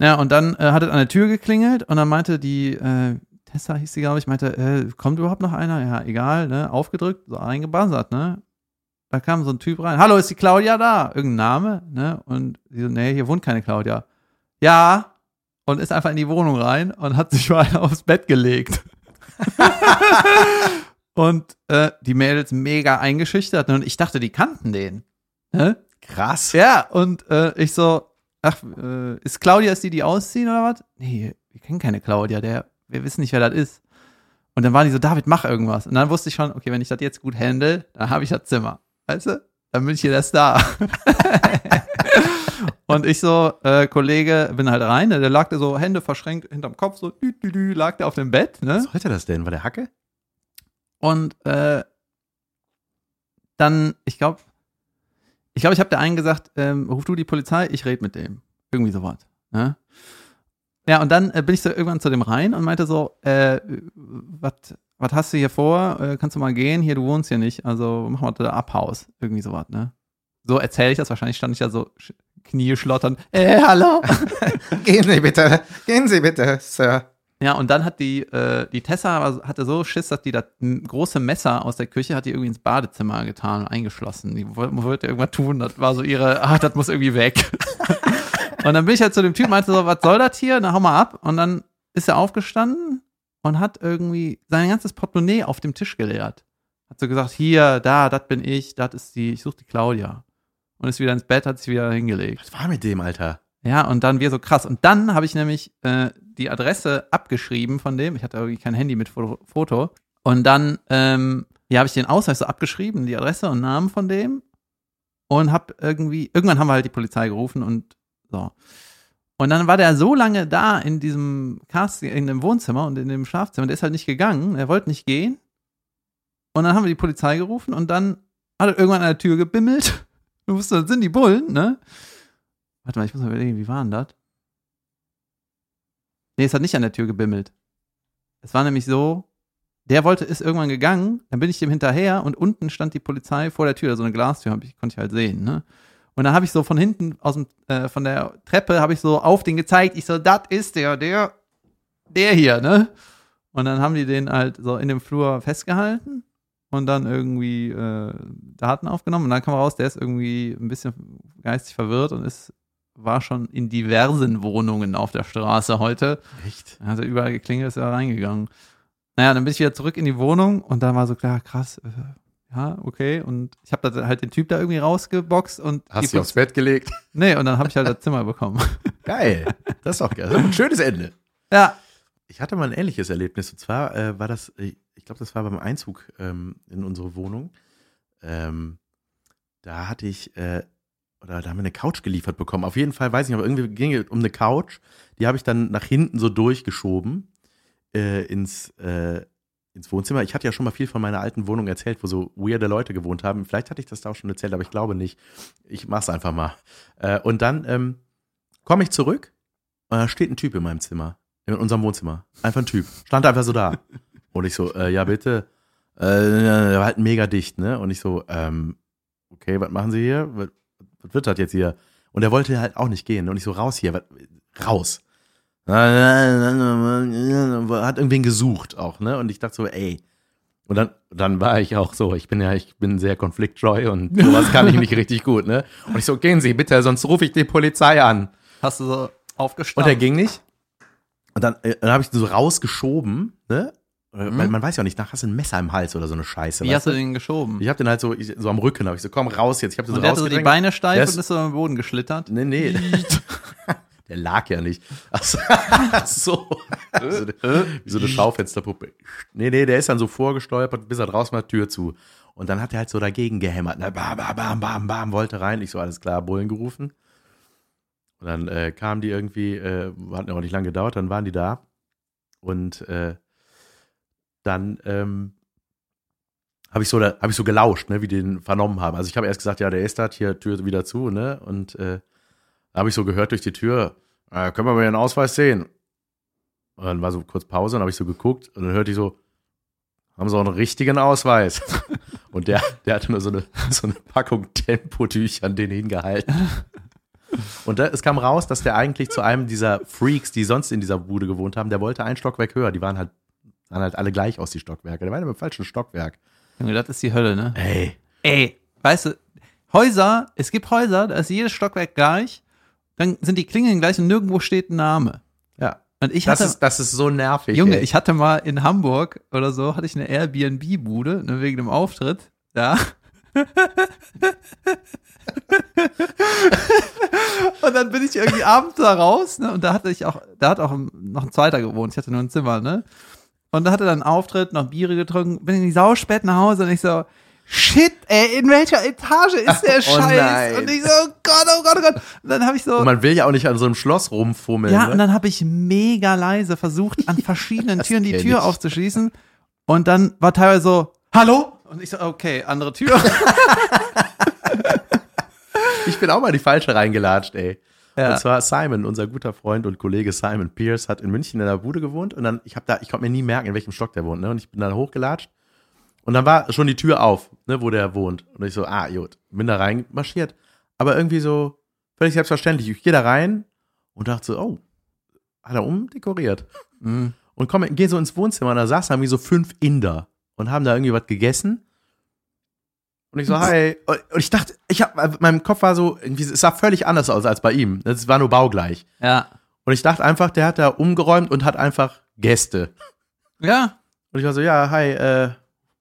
[SPEAKER 2] Ja, und dann äh, hat es an der Tür geklingelt und dann meinte die, äh, Tessa hieß sie, glaube ich, meinte, äh, kommt überhaupt noch einer? Ja, egal, ne? Aufgedrückt, so eingebuzzert, ne? Da kam so ein Typ rein. Hallo, ist die Claudia da? Irgendein Name, ne? Und sie so, nee, hier wohnt keine Claudia. Ja. Und ist einfach in die Wohnung rein und hat sich mal aufs Bett gelegt. und äh, die Mädels mega eingeschüchtert. Und ich dachte, die kannten den. Ne?
[SPEAKER 1] Krass.
[SPEAKER 2] Ja, und äh, ich so, ach, äh, ist Claudia, ist die, die ausziehen oder was? Nee, wir kennen keine Claudia, der, wir wissen nicht, wer das ist. Und dann waren die so, David, mach irgendwas. Und dann wusste ich schon, okay, wenn ich das jetzt gut handle, dann habe ich das Zimmer. Weißt du? Dann bin ich hier der Star. und ich so, äh, Kollege, bin halt rein, ne, der lag da so, Hände verschränkt hinterm Kopf, so, dü, dü, dü, lag der auf dem Bett, ne?
[SPEAKER 1] Was sollte das denn? War der Hacke?
[SPEAKER 2] Und äh, dann, ich glaube, ich glaube, ich habe der einen gesagt, ähm, ruf du die Polizei, ich rede mit dem. Irgendwie sowas. Ne? Ja, und dann äh, bin ich so irgendwann zu dem rein und meinte so, äh, was was hast du hier vor? Äh, kannst du mal gehen? Hier, du wohnst hier nicht. Also mach mal da Abhaus. Irgendwie sowas, ne? So erzähle ich das. Wahrscheinlich stand ich da so Knie schlottern. Äh, hallo?
[SPEAKER 1] Gehen Sie bitte, gehen Sie bitte, Sir.
[SPEAKER 2] Ja, und dann hat die, äh, die Tessa aber- hatte so Schiss, dass die das große Messer aus der Küche hat die irgendwie ins Badezimmer getan und eingeschlossen. Die woll- wollte irgendwas tun. Das war so ihre, ah, das muss irgendwie weg. und dann bin ich halt zu dem Typ, meinte so, was soll das hier? Na, hau mal ab. Und dann ist er aufgestanden und hat irgendwie sein ganzes Portemonnaie auf dem Tisch geleert. Hat so gesagt, hier, da, das bin ich, das ist die, ich suche die Claudia. Und ist wieder ins Bett, hat sich wieder hingelegt.
[SPEAKER 1] Was war mit dem, Alter?
[SPEAKER 2] Ja, und dann wir so krass. Und dann habe ich nämlich äh, die Adresse abgeschrieben von dem. Ich hatte irgendwie kein Handy mit Foto. Und dann ähm, ja, habe ich den Ausweis so abgeschrieben, die Adresse und Namen von dem. Und hab irgendwie, irgendwann haben wir halt die Polizei gerufen und so. Und dann war der so lange da in diesem Casting, in dem Wohnzimmer und in dem Schlafzimmer, der ist halt nicht gegangen, er wollte nicht gehen. Und dann haben wir die Polizei gerufen und dann hat er irgendwann an der Tür gebimmelt. Du wusstest, das sind die Bullen, ne? Warte mal, ich muss mal überlegen, wie war denn das? Nee, es hat nicht an der Tür gebimmelt. Es war nämlich so, der wollte, ist irgendwann gegangen, dann bin ich dem hinterher und unten stand die Polizei vor der Tür, so eine Glastür, ich, konnte ich halt sehen, ne? Und dann habe ich so von hinten aus dem, äh, von der Treppe, habe ich so auf den gezeigt, ich so, das ist der, der, der hier, ne? Und dann haben die den halt so in dem Flur festgehalten und dann irgendwie äh, Daten aufgenommen und dann kam raus, der ist irgendwie ein bisschen geistig verwirrt und ist war schon in diversen Wohnungen auf der Straße heute.
[SPEAKER 1] Echt?
[SPEAKER 2] Er hat überall geklingelt, ist er reingegangen. Naja, dann bin ich wieder zurück in die Wohnung und dann war so klar, krass, äh, ja, okay. Und ich habe da halt den Typ da irgendwie rausgeboxt und
[SPEAKER 1] Hast du aufs Bett gelegt?
[SPEAKER 2] Nee, und dann habe ich halt das Zimmer bekommen.
[SPEAKER 1] Geil. Das ist auch geil. Das ist ein schönes Ende.
[SPEAKER 2] ja.
[SPEAKER 1] Ich hatte mal ein ähnliches Erlebnis. Und zwar äh, war das, äh, ich glaube, das war beim Einzug ähm, in unsere Wohnung. Ähm, da hatte ich, äh, oder da haben wir eine Couch geliefert bekommen. Auf jeden Fall weiß ich nicht, aber irgendwie ging es um eine Couch. Die habe ich dann nach hinten so durchgeschoben äh, ins, äh, ins Wohnzimmer. Ich hatte ja schon mal viel von meiner alten Wohnung erzählt, wo so weirde Leute gewohnt haben. Vielleicht hatte ich das da auch schon erzählt, aber ich glaube nicht. Ich mach's einfach mal. Äh, und dann ähm, komme ich zurück und da steht ein Typ in meinem Zimmer. In unserem Wohnzimmer. Einfach ein Typ. Stand einfach so da. Und ich so, äh, ja bitte. Äh, der war halt mega dicht, ne? Und ich so, ähm, okay, was machen Sie hier? Was, was wird das jetzt hier? Und er wollte halt auch nicht gehen. Und ich so, raus hier, was, raus. Hat irgendwen gesucht auch, ne? Und ich dachte so, ey. Und dann, dann war ich auch so, ich bin ja, ich bin sehr konfliktscheu und sowas kann ich nicht richtig gut, ne? Und ich so, gehen Sie bitte, sonst rufe ich die Polizei an.
[SPEAKER 2] Hast du so
[SPEAKER 1] Und
[SPEAKER 2] aufgestanden?
[SPEAKER 1] er ging nicht. Und dann, äh, dann habe ich ihn so rausgeschoben, ne? Weil man weiß ja auch nicht, nach hast du ein Messer im Hals oder so eine Scheiße.
[SPEAKER 2] Wie hast du den geschoben?
[SPEAKER 1] Ich habe den halt so, ich, so am Rücken, habe ich so, komm raus jetzt. Ich habe den
[SPEAKER 2] und
[SPEAKER 1] so
[SPEAKER 2] der hatte so die. Beine steif
[SPEAKER 1] Der
[SPEAKER 2] und
[SPEAKER 1] ist-
[SPEAKER 2] so am Boden geschlittert.
[SPEAKER 1] Nee, nee. Der lag ja nicht. Ach so. So. Wie so eine, wie so eine Schaufensterpuppe. Nee, nee, der ist dann so vorgestolpert, bis er draußen war, Tür zu. Und dann hat er halt so dagegen gehämmert. Ne? Bam, bam, bam, bam, bam, wollte rein. Ich so, alles klar, Bullen gerufen. Und dann äh, kamen die irgendwie, äh, hat auch nicht lange gedauert, dann waren die da. Und äh, dann ähm, habe ich so da, habe ich so gelauscht, ne, wie die den vernommen haben. Also ich habe erst gesagt, ja, der ist das, hier Tür wieder zu, ne? Und äh, habe ich so gehört durch die Tür, äh, können wir mal den Ausweis sehen? Und dann war so kurz Pause, dann habe ich so geguckt und dann hörte ich so, haben sie auch einen richtigen Ausweis? Und der, der hatte nur so eine, so eine Packung Tempotücher an den hingehalten. Und da, es kam raus, dass der eigentlich zu einem dieser Freaks, die sonst in dieser Bude gewohnt haben, der wollte ein Stockwerk höher. Die waren halt, sahen halt alle gleich aus, die Stockwerke. Der war in einem falschen Stockwerk.
[SPEAKER 2] Junge, das ist die Hölle, ne?
[SPEAKER 1] Ey.
[SPEAKER 2] Ey, weißt du, Häuser, es gibt Häuser, da ist jedes Stockwerk gleich, dann sind die Klingeln gleich und nirgendwo steht ein Name.
[SPEAKER 1] Ja.
[SPEAKER 2] Und ich
[SPEAKER 1] Das
[SPEAKER 2] hatte,
[SPEAKER 1] ist, das ist so nervig.
[SPEAKER 2] Junge,
[SPEAKER 1] ey.
[SPEAKER 2] ich hatte mal in Hamburg oder so, hatte ich eine Airbnb-Bude, ne, wegen dem Auftritt, ja. und dann bin ich irgendwie abends da raus, ne, und da hatte ich auch, da hat auch noch ein zweiter gewohnt, ich hatte nur ein Zimmer, ne. Und da hatte dann einen Auftritt, noch Biere getrunken, bin in die Sau spät nach Hause und ich so, shit, ey, in welcher Etage ist der
[SPEAKER 1] Oh
[SPEAKER 2] Scheiß?
[SPEAKER 1] nein.
[SPEAKER 2] und ich so, oh Gott, oh Gott, oh Gott. Und dann habe ich so,
[SPEAKER 1] Und man will ja auch nicht an so einem Schloss rumfummeln.
[SPEAKER 2] ja,
[SPEAKER 1] ne?
[SPEAKER 2] und dann habe ich mega leise versucht, an verschiedenen Türen die Tür
[SPEAKER 1] ich.
[SPEAKER 2] aufzuschließen. Und dann war teilweise so, hallo? Und ich so, okay, andere Tür.
[SPEAKER 1] Ich bin auch mal die falsche reingelatscht, ey.
[SPEAKER 2] Ja.
[SPEAKER 1] Und zwar Simon, unser guter Freund und Kollege Simon Pierce, hat in München in der Bude gewohnt und dann, ich habe da, ich konnte mir nie merken, in welchem Stock der wohnt, ne? Und ich bin dann hochgelatscht und dann war schon die Tür auf, ne, wo der wohnt. Und ich so, ah, gut, bin da reinmarschiert. Aber irgendwie so völlig selbstverständlich. Ich gehe da rein und dachte so, oh, hat er umdekoriert.
[SPEAKER 2] Mhm.
[SPEAKER 1] Und komm, geh so ins Wohnzimmer und da saßen irgendwie so fünf Inder und haben da irgendwie was gegessen. Und ich so, hi. Und ich dachte, ich hab, meinem Kopf war so, irgendwie, es sah völlig anders aus als bei ihm. Es war nur baugleich.
[SPEAKER 2] Ja.
[SPEAKER 1] Und ich dachte einfach, der hat da umgeräumt und hat einfach Gäste.
[SPEAKER 2] Ja.
[SPEAKER 1] Und ich war so, ja, hi, äh,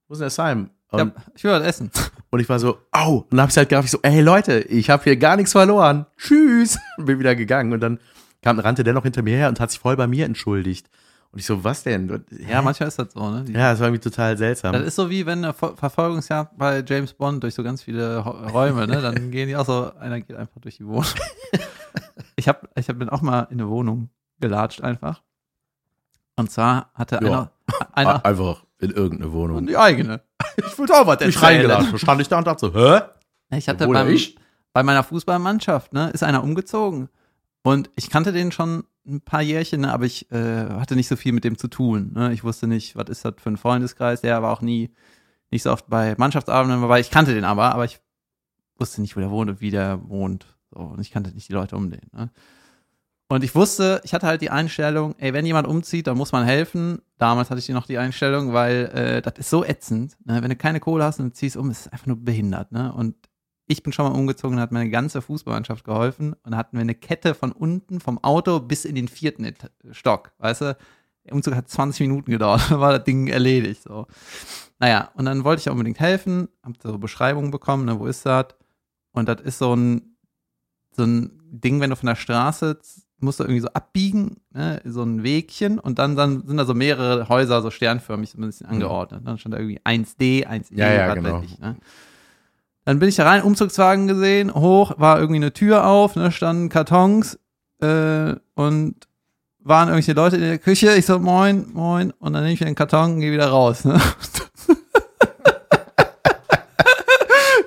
[SPEAKER 1] wo ist denn der Simon?
[SPEAKER 2] Ich,
[SPEAKER 1] Und,
[SPEAKER 2] hab, ich will was essen.
[SPEAKER 1] und ich war so, au. Und dann hab ich halt gedacht, ich so, ey Leute, ich habe hier gar nichts verloren. Tschüss. Und bin wieder gegangen. Und dann kam, rannte der noch hinter mir her und hat sich voll bei mir entschuldigt. Und ich so, was denn?
[SPEAKER 2] Ja, manchmal ist das so, ne? Die,
[SPEAKER 1] Ja, das war irgendwie total seltsam.
[SPEAKER 2] Das ist so wie wenn eine Ver Verfolgungsjagd bei James Bond durch so ganz viele Ho- Räume, ne? Dann gehen die auch so, einer geht einfach durch die Wohnung. Ich hab, ich hab, bin auch mal in eine Wohnung gelatscht einfach. Und zwar hatte
[SPEAKER 1] Ja.
[SPEAKER 2] einer, einer
[SPEAKER 1] Einfach in irgendeine Wohnung.
[SPEAKER 2] die eigene. Ich wollte auch was
[SPEAKER 1] Ich reingelassen. Stand ich da und dachte so, hä?
[SPEAKER 2] Ich hatte beim,
[SPEAKER 1] ich?
[SPEAKER 2] bei meiner Fußballmannschaft, ne, ist einer umgezogen. Und ich kannte den schon ein paar Jährchen, ne, aber ich äh, hatte nicht so viel mit dem zu tun. Ne? Ich wusste nicht, was ist das für ein Freundeskreis. Der war auch nie, nicht so oft bei Mannschaftsabenden dabei. Ich kannte den aber, aber ich wusste nicht, wo der wohnt und wie der wohnt. So, und ich kannte nicht die Leute um den. Ne? Und ich wusste, ich hatte halt die Einstellung, ey, wenn jemand umzieht, dann muss man helfen. Damals hatte ich noch die Einstellung, weil äh, das ist so ätzend. Ne? Wenn du keine Kohle hast und du ziehst um, ist es einfach nur behindert. Ne? Und ich bin schon mal umgezogen und hat meine ganze Fußballmannschaft geholfen. Und hatten wir eine Kette von unten vom Auto bis in den vierten Stock. Weißt du, der Umzug hat 20 Minuten gedauert, dann war das Ding erledigt. So. Naja, und dann wollte ich unbedingt helfen, hab so Beschreibungen bekommen, ne, wo ist das? Und das ist so ein, so ein Ding, wenn du von der Straße musst du irgendwie so abbiegen, ne, so ein Wegchen und dann, dann sind da so mehrere Häuser, so sternförmig, so ein bisschen angeordnet. Dann stand da irgendwie 1D, 1E,
[SPEAKER 1] Ja, ja, genau.
[SPEAKER 2] ich. Ne? Dann bin ich da rein, Umzugswagen gesehen, hoch, war irgendwie eine Tür auf, ne, standen Kartons äh, und waren irgendwelche Leute in der Küche. Ich so, moin, moin. Und dann nehme ich mir den Karton und gehe wieder raus. Ne?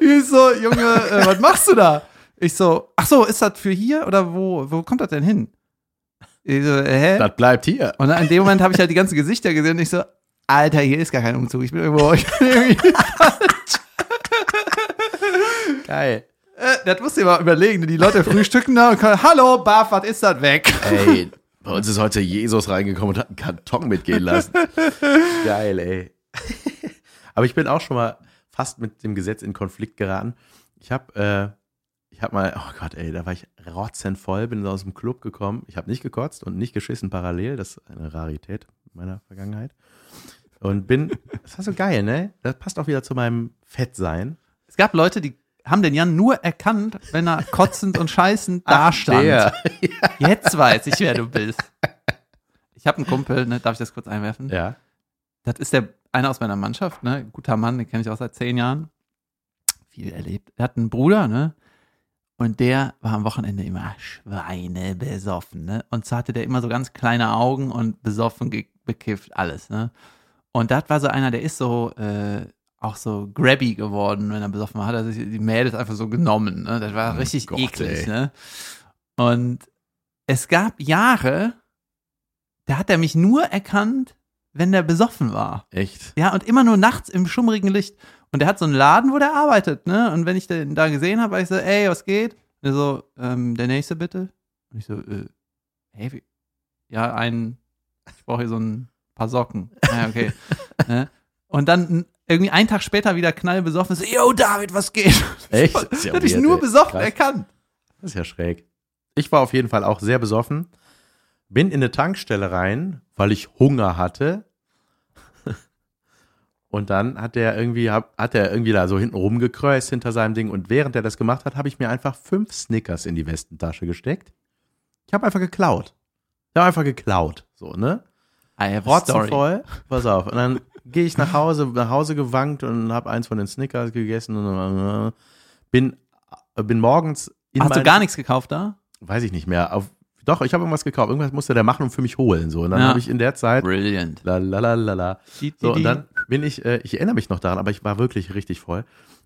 [SPEAKER 2] ich so, Junge, äh, was machst du da? Ich so, ach so, ist das für hier oder wo, wo kommt das denn hin? Ich so, hä?
[SPEAKER 1] Das bleibt hier.
[SPEAKER 2] Und dann in dem Moment habe ich halt die ganzen Gesichter gesehen und ich so, Alter, hier ist gar kein Umzug. Ich bin irgendwo. Ich bin irgendwie
[SPEAKER 1] Geil.
[SPEAKER 2] äh, das musst du dir mal überlegen. Die Leute frühstücken da und kommen, hallo, Baf, was ist das weg?
[SPEAKER 1] Ey, bei uns ist heute Jesus reingekommen und hat einen Karton mitgehen lassen. Geil, ey. Aber ich bin auch schon mal fast mit dem Gesetz in Konflikt geraten. Ich habe äh, ich habe mal, oh Gott, ey, da war ich rotzenvoll, bin aus dem Club gekommen. Ich habe nicht gekotzt und nicht geschissen parallel. Das ist eine Rarität meiner Vergangenheit. Und bin, das war so geil, ne? Das passt auch wieder zu meinem Fettsein.
[SPEAKER 2] Es gab Leute, die haben den Jan nur erkannt, wenn er kotzend und scheißend da stand.
[SPEAKER 1] Der.
[SPEAKER 2] Jetzt weiß ich, wer du bist. Ich habe einen Kumpel, ne, darf ich das kurz einwerfen?
[SPEAKER 1] Ja.
[SPEAKER 2] Das ist der einer aus meiner Mannschaft, ne? Guter Mann, den kenne ich auch seit zehn Jahren. Viel erlebt. Er hat einen Bruder, ne? Und der war am Wochenende immer Schweine besoffen, ne? Und so hatte der immer so ganz kleine Augen und besoffen, bekifft, alles, ne? Und das war so einer, der ist so äh, auch so grabby geworden, wenn er besoffen war. Hat er sich die Mädels einfach so genommen, ne? Das war
[SPEAKER 1] Oh
[SPEAKER 2] richtig
[SPEAKER 1] Gott,
[SPEAKER 2] eklig, ne? Und es gab Jahre, da hat er mich nur erkannt, wenn der besoffen war.
[SPEAKER 1] Echt?
[SPEAKER 2] Ja, und immer nur nachts im schummrigen Licht. Und der hat so einen Laden, wo der arbeitet, ne? Und wenn ich den da gesehen habe, war ich so, ey, was geht? Und er so, ähm, der nächste bitte. Und ich so, äh, hey, wie? Ja, ein, ich brauche hier so ein paar Socken. Ja, okay. ne? Und dann irgendwie einen Tag später wieder knallbesoffen, so, yo, David, was geht?
[SPEAKER 1] Echt? Das ist ja
[SPEAKER 2] mich
[SPEAKER 1] weird,
[SPEAKER 2] nur
[SPEAKER 1] ey.
[SPEAKER 2] besoffen
[SPEAKER 1] Krass.
[SPEAKER 2] erkannt.
[SPEAKER 1] Das ist ja schräg. Ich war auf jeden Fall auch sehr besoffen. Bin in eine Tankstelle rein, weil ich Hunger hatte. Und dann hat der irgendwie, hat der irgendwie da so hinten rumgekreuzt hinter seinem Ding. Und während er das gemacht hat, habe ich mir einfach fünf Snickers in die Westentasche gesteckt. Ich habe einfach geklaut. Ich habe einfach geklaut. So, ne?
[SPEAKER 2] I have.
[SPEAKER 1] Rotzenvoll. Pass auf. Und dann gehe ich nach Hause, nach Hause gewankt und habe eins von den Snickers gegessen und bin, bin morgens in
[SPEAKER 2] Hast du gar nichts gekauft da?
[SPEAKER 1] weiß ich nicht mehr. Auf, doch, ich habe irgendwas gekauft. Irgendwas musste der machen und für mich holen. So. Und dann
[SPEAKER 2] Ja.
[SPEAKER 1] habe ich in der Zeit.
[SPEAKER 2] Brilliant.
[SPEAKER 1] La, la, la, la, la. So, und dann bin ich, äh, ich erinnere mich noch daran, aber ich war wirklich richtig voll.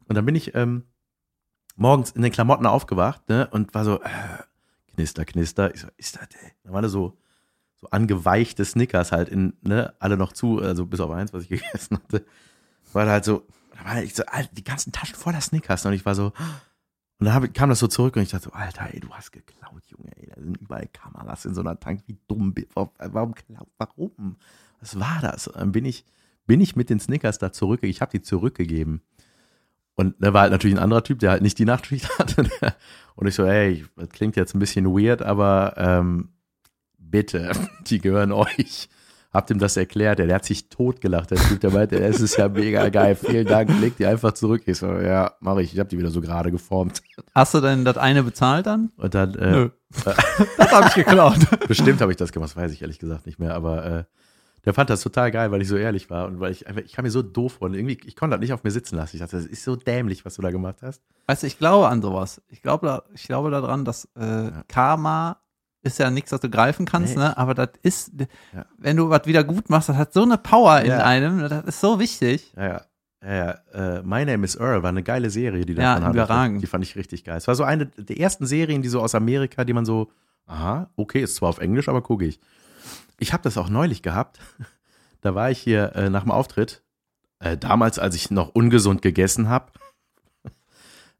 [SPEAKER 1] Und dann bin ich ähm, morgens in den Klamotten aufgewacht, ne, und war so, äh, knister, knister. Ich so, ist das, ey? Da waren da so, so angeweichte Snickers halt in, ne, alle noch zu, also bis auf eins, was ich gegessen hatte. War halt so, da war ich so, die ganzen Taschen voller Snickers. Und ich war so, und dann kam das so zurück und ich dachte so, Alter, ey, du hast geklaut, Junge, ey, da sind überall Kameras in so einer Tank, wie dumm, warum klaut, warum? Was war das? Und dann bin ich, bin ich mit den Snickers da zurück, ich habe die zurückgegeben. Und da war halt natürlich ein anderer Typ, der halt nicht die Nachtschicht hatte. Und ich so, ey, das klingt jetzt ein bisschen weird, aber ähm, bitte, die gehören euch. Habt ihm das erklärt, der, der hat sich totgelacht, der Typ, der meinte, es ist ja mega geil, vielen Dank, leg die einfach zurück. Ich so, ja, mach ich, ich hab die wieder so gerade geformt.
[SPEAKER 2] Hast du denn das eine bezahlt dann?
[SPEAKER 1] Und dann, äh,
[SPEAKER 2] Nö. das habe ich geklaut.
[SPEAKER 1] bestimmt habe ich das gemacht, das weiß ich ehrlich gesagt nicht mehr, aber äh, der fand das total geil, weil ich so ehrlich war und weil ich einfach, ich kam mir so doof vor und irgendwie, ich konnte das nicht auf mir sitzen lassen. Ich dachte, das ist so dämlich, was du da gemacht hast.
[SPEAKER 2] Weißt du, ich glaube an sowas. Ich glaube, da, ich glaube daran, dass äh, Karma ist ja nichts, was du greifen kannst,
[SPEAKER 1] Nee.
[SPEAKER 2] ne? Aber das ist,
[SPEAKER 1] Ja.
[SPEAKER 2] wenn du was wieder gut machst, das hat so eine Power in
[SPEAKER 1] Ja.
[SPEAKER 2] einem, das ist so wichtig.
[SPEAKER 1] Ja, ja. Ja, ja. Äh, My Name is Earl war eine geile Serie, die
[SPEAKER 2] Ja,
[SPEAKER 1] davon hatte.
[SPEAKER 2] überragend.
[SPEAKER 1] Die fand ich richtig geil. Es war so eine der ersten Serien, die so aus Amerika, die man so, aha, okay, ist zwar auf Englisch, aber gucke ich. Ich habe das auch neulich gehabt. Da war ich hier äh, nach dem Auftritt, äh, damals, als ich noch ungesund gegessen habe,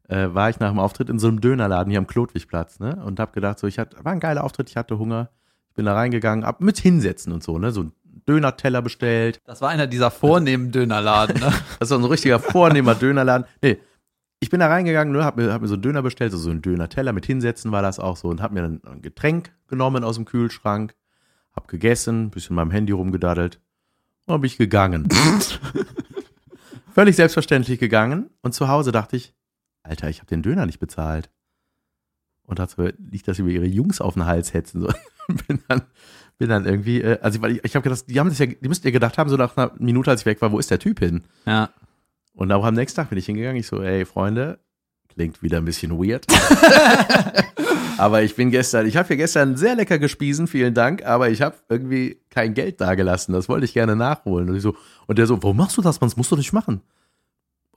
[SPEAKER 1] äh, war ich nach dem Auftritt in so einem Dönerladen hier am Klotwigplatz, ne? Und habe gedacht, so, ich hatte, war ein geiler Auftritt, ich hatte Hunger. Ich bin da reingegangen, ab mit hinsetzen und so, ne? So einen Dönerteller bestellt.
[SPEAKER 2] Das war einer dieser vornehmen Dönerladen, ne?
[SPEAKER 1] Das ist so ein richtiger vornehmer Dönerladen. Nee, ich bin da reingegangen, ne, hab mir, hab mir so einen Döner bestellt, so, so einen Döner-Teller mit hinsetzen war das auch so und hab mir dann ein Getränk genommen aus dem Kühlschrank, hab gegessen, bisschen mit meinem Handy rumgedaddelt und bin ich gegangen. Völlig selbstverständlich gegangen und zu Hause dachte ich, Alter, ich habe den Döner nicht bezahlt. Und dazu nicht, dass sie mir ihre Jungs auf den Hals hetzen. So. bin, dann, bin dann irgendwie, äh, also ich, ich habe gedacht, die haben das ja, die müssten ja gedacht haben, so nach einer Minute, als ich weg war, wo ist der Typ hin?
[SPEAKER 2] Ja.
[SPEAKER 1] Und auch am nächsten Tag bin ich hingegangen. Ich so, ey, Freunde, klingt wieder ein bisschen weird. aber ich bin gestern, ich habe hier gestern sehr lecker gespiesen, vielen Dank, aber ich habe irgendwie kein Geld dagelassen. Das wollte ich gerne nachholen. Und, ich so, und der so, warum machst du das? Man, das musst du nicht machen.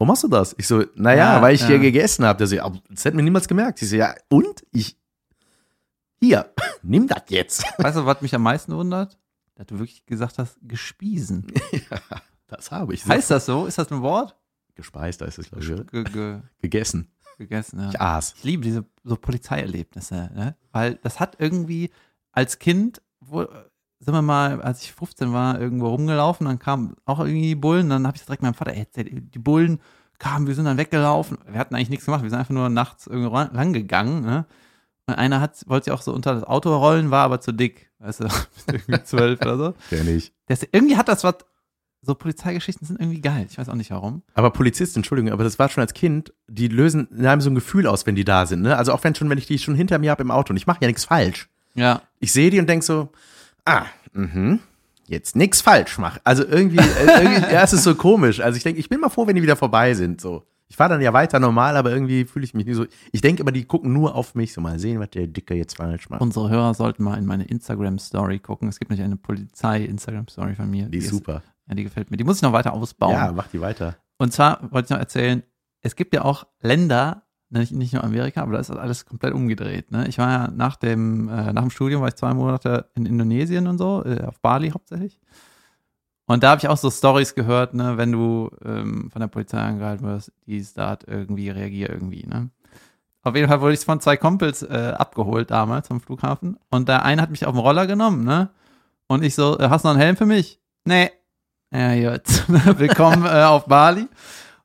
[SPEAKER 1] Warum machst du das? Ich so, naja,
[SPEAKER 2] Ja,
[SPEAKER 1] weil ich
[SPEAKER 2] ja.
[SPEAKER 1] hier gegessen habe. Der so, ja, das hätten wir niemals gemerkt. Ich so, ja, und? Ich, hier, nimm das jetzt.
[SPEAKER 2] Weißt du, was mich am meisten wundert? Dass du wirklich gesagt hast, gespiesen.
[SPEAKER 1] Das habe ich.
[SPEAKER 2] Heißt das so? Ist das ein Wort?
[SPEAKER 1] Gespeist, da ist es, glaube ich.
[SPEAKER 2] Ge ge
[SPEAKER 1] Gegessen.
[SPEAKER 2] gegessen, ja.
[SPEAKER 1] Ich aß.
[SPEAKER 2] Ich liebe diese so Polizeierlebnisse, ne? weil das hat irgendwie als Kind, wo, sind wir mal, als ich 15 war, irgendwo rumgelaufen, dann kamen auch irgendwie die Bullen, dann habe ich direkt meinem Vater erzählt, die Bullen kamen, wir sind dann weggelaufen, wir hatten eigentlich nichts gemacht, wir sind einfach nur nachts irgendwo lang gegangen, ne? Und einer hat, wollte sich auch so unter das Auto rollen, war aber zu dick, weißt du, irgendwie zwölf oder so.
[SPEAKER 1] Kenn ich.
[SPEAKER 2] Das, irgendwie hat das was, so Polizeigeschichten sind irgendwie geil, ich weiß auch nicht warum.
[SPEAKER 1] Aber Polizist, Entschuldigung, aber das war schon als Kind, die lösen in einem so ein Gefühl aus, wenn die da sind. Ne? Also auch wenn schon, wenn ich die schon hinter mir habe im Auto und ich mache ja nichts falsch.
[SPEAKER 2] Ja,
[SPEAKER 1] Ich sehe die und denk so, ah, mhm, jetzt nichts falsch mach. Also irgendwie, äh, irgendwie ja, es ist so komisch. Also ich denke, ich bin mal froh, wenn die wieder vorbei sind. So. Ich fahre dann ja weiter normal, aber irgendwie fühle ich mich nicht so. Ich denke immer, die gucken nur auf mich, so mal sehen, was der Dicke jetzt falsch macht.
[SPEAKER 2] Unsere Hörer sollten mal in meine Instagram-Story gucken. Es gibt nämlich eine Polizei-Instagram-Story von mir.
[SPEAKER 1] die ist super.
[SPEAKER 2] ja, die gefällt mir. Die muss ich noch weiter ausbauen.
[SPEAKER 1] Ja, mach die weiter.
[SPEAKER 2] Und zwar wollte ich noch erzählen, es gibt ja auch Länder, nicht, nicht nur Amerika, aber da ist das alles komplett umgedreht. Ne? Ich war ja nach dem, äh, nach dem Studium, war ich zwei Monate in Indonesien und so, äh, auf Bali hauptsächlich. Und da habe ich auch so Stories gehört, ne, wenn du ähm, von der Polizei angehalten wirst, dies, dat, irgendwie, reagier irgendwie, ne. Auf jeden Fall wurde ich von zwei Kumpels äh, abgeholt damals vom Flughafen. Und der eine hat mich auf den Roller genommen, ne? Und ich so, äh, hast du noch einen Helm für mich? Nee. Ja, gut. Willkommen äh, auf Bali.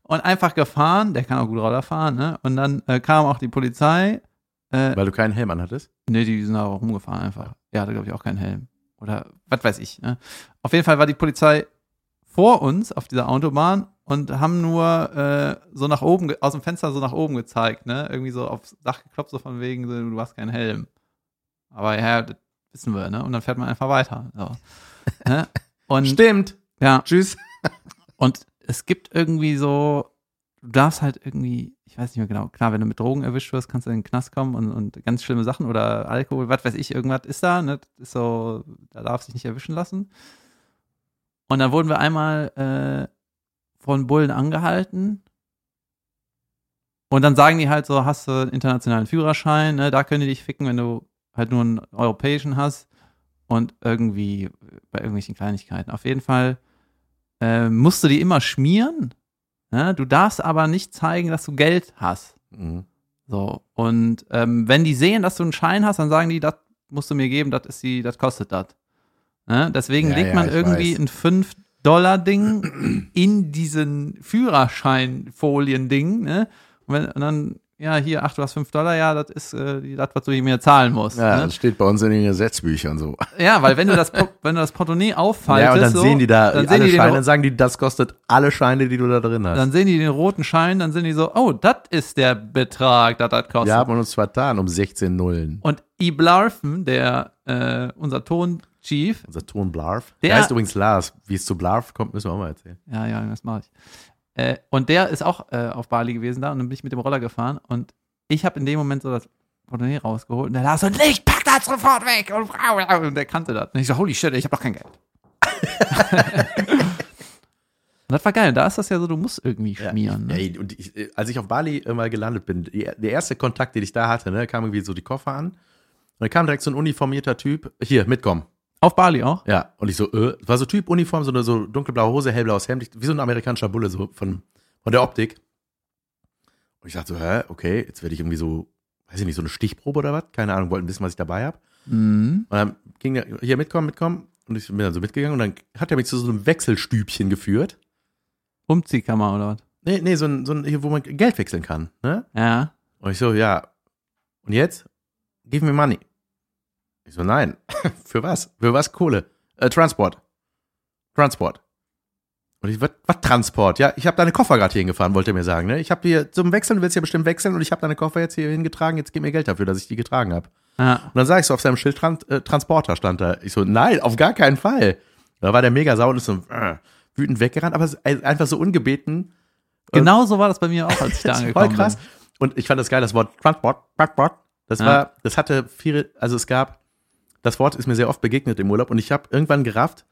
[SPEAKER 2] Und einfach gefahren, der kann auch gut Roller fahren, ne? Und dann äh, kam auch die Polizei. Äh,
[SPEAKER 1] Weil du keinen Helm anhattest?
[SPEAKER 2] Nee, die sind auch rumgefahren einfach. Er hatte, glaube ich, auch keinen Helm. Oder was weiß ich. Ne? Auf jeden Fall war die Polizei vor uns auf dieser Autobahn und haben nur äh, so nach oben, aus dem Fenster so nach oben gezeigt, ne? Irgendwie so aufs Dach geklopft, so von wegen, so, du hast keinen Helm. Aber ja, das wissen wir, ne? Und dann fährt man einfach weiter. So. ne? Und
[SPEAKER 1] Stimmt.
[SPEAKER 2] ja,
[SPEAKER 1] Tschüss.
[SPEAKER 2] und es gibt irgendwie so, du darfst halt irgendwie, ich weiß nicht mehr genau, klar, wenn du mit Drogen erwischt wirst, kannst du in den Knast kommen und, und ganz schlimme Sachen oder Alkohol, was weiß ich, irgendwas ist da, ne? Ist so, da darfst du dich nicht erwischen lassen. Und dann wurden wir einmal äh, von Bullen angehalten. Und dann sagen die halt so, hast du einen internationalen Führerschein, ne? da können die dich ficken, wenn du halt nur einen europäischen hast. Und irgendwie bei irgendwelchen Kleinigkeiten. Auf jeden Fall äh, musst du die immer schmieren. Ne? Du darfst aber nicht zeigen, dass du Geld hast.
[SPEAKER 1] Mhm.
[SPEAKER 2] So, und ähm, wenn die sehen, dass du einen Schein hast, dann sagen die, das musst du mir geben, das ist die, das kostet das. Ne? Deswegen
[SPEAKER 1] Ja,
[SPEAKER 2] legt
[SPEAKER 1] ja,
[SPEAKER 2] man irgendwie
[SPEAKER 1] weiß.
[SPEAKER 2] ein 5-Dollar-Ding in diesen Führerscheinfolien-Ding, ne? Und, wenn, und dann, ja, hier, ach, du hast 5 Dollar, ja, das ist äh, das, was du mir zahlen musst.
[SPEAKER 1] Ja,
[SPEAKER 2] ne?
[SPEAKER 1] das steht bei uns in den Gesetzbüchern so.
[SPEAKER 2] ja, weil wenn du das, wenn du das Portemonnaie auffaltest,
[SPEAKER 1] Ja, und dann
[SPEAKER 2] so,
[SPEAKER 1] sehen die da
[SPEAKER 2] dann sehen
[SPEAKER 1] alle Scheine, dann sagen die, das kostet alle Scheine, die du da drin hast.
[SPEAKER 2] dann sehen die den roten Schein, dann sind die so, oh, das ist der Betrag, das das kostet.
[SPEAKER 1] Wir haben uns vertan um 16 Nullen.
[SPEAKER 2] Und Iblarfen, der äh, unser Tonchief,
[SPEAKER 1] Unser Ton Blarf.
[SPEAKER 2] Der-
[SPEAKER 1] Der heißt übrigens Lars. Wie es zu Blarf kommt, müssen wir auch mal erzählen.
[SPEAKER 2] ja, ja, das mache ich. Äh, und der ist auch äh, auf Bali gewesen da und dann bin ich mit dem Roller gefahren und ich habe in dem Moment so das Portemonnaie rausgeholt und der Lars so, nicht, pack das sofort weg und, und der kannte das. Und ich so, holy shit, ich habe doch kein Geld. und das war geil, da ist das ja so, du musst irgendwie schmieren. ne?
[SPEAKER 1] Ey, und ich, äh, als ich auf Bali mal gelandet bin, die, der erste Kontakt, den ich da hatte, ne, kam irgendwie so die Koffer an. Und dann kam direkt so ein uniformierter Typ. Hier, mitkommen.
[SPEAKER 2] Auf Bali auch?
[SPEAKER 1] Ja, und ich so, äh, war so Typ Uniform, so eine so dunkelblaue Hose, hellblaues Hemd, wie so ein amerikanischer Bulle, so von, von der Optik. Und ich dachte so, hä, okay, jetzt werde ich irgendwie so, weiß ich nicht, so eine Stichprobe oder was? Keine Ahnung, wollten wissen, was ich dabei habe.
[SPEAKER 2] Mhm.
[SPEAKER 1] Und dann ging er, hier mitkommen, mitkommen. Und ich bin dann so mitgegangen und dann hat er mich zu so einem Wechselstübchen geführt.
[SPEAKER 2] Umziehkammer oder was?
[SPEAKER 1] Nee, nee, so ein, so ein, hier, wo man Geld wechseln kann, ne?
[SPEAKER 2] Ja.
[SPEAKER 1] Und ich so, ja. Und jetzt? Give me money. Ich so, nein. Für was? Für was Kohle? Äh, Transport. Transport. Und ich, was, was Transport? Ja, ich habe deine Koffer gerade hier hingefahren, wollte er mir sagen. Ne? Ich habe hier zum Wechseln, du willst ja bestimmt wechseln und ich habe deine Koffer jetzt hier hingetragen, jetzt gib mir Geld dafür, dass ich die getragen habe.
[SPEAKER 2] Ja.
[SPEAKER 1] Und dann sag ich so, auf seinem Schild Tran äh, Transporter stand da. Ich so, nein, auf gar keinen Fall. Da war der mega sauer und ist so äh, wütend weggerannt, aber es ist einfach so ungebeten.
[SPEAKER 2] Genau so war das bei mir auch, als ich da angekommen
[SPEAKER 1] voll krass.
[SPEAKER 2] bin.
[SPEAKER 1] Und ich fand das geil, das Wort Transport, Transport. Das
[SPEAKER 2] Ja.
[SPEAKER 1] war, das hatte viele, also es gab, das Wort ist mir sehr oft begegnet im Urlaub und ich habe irgendwann gerafft,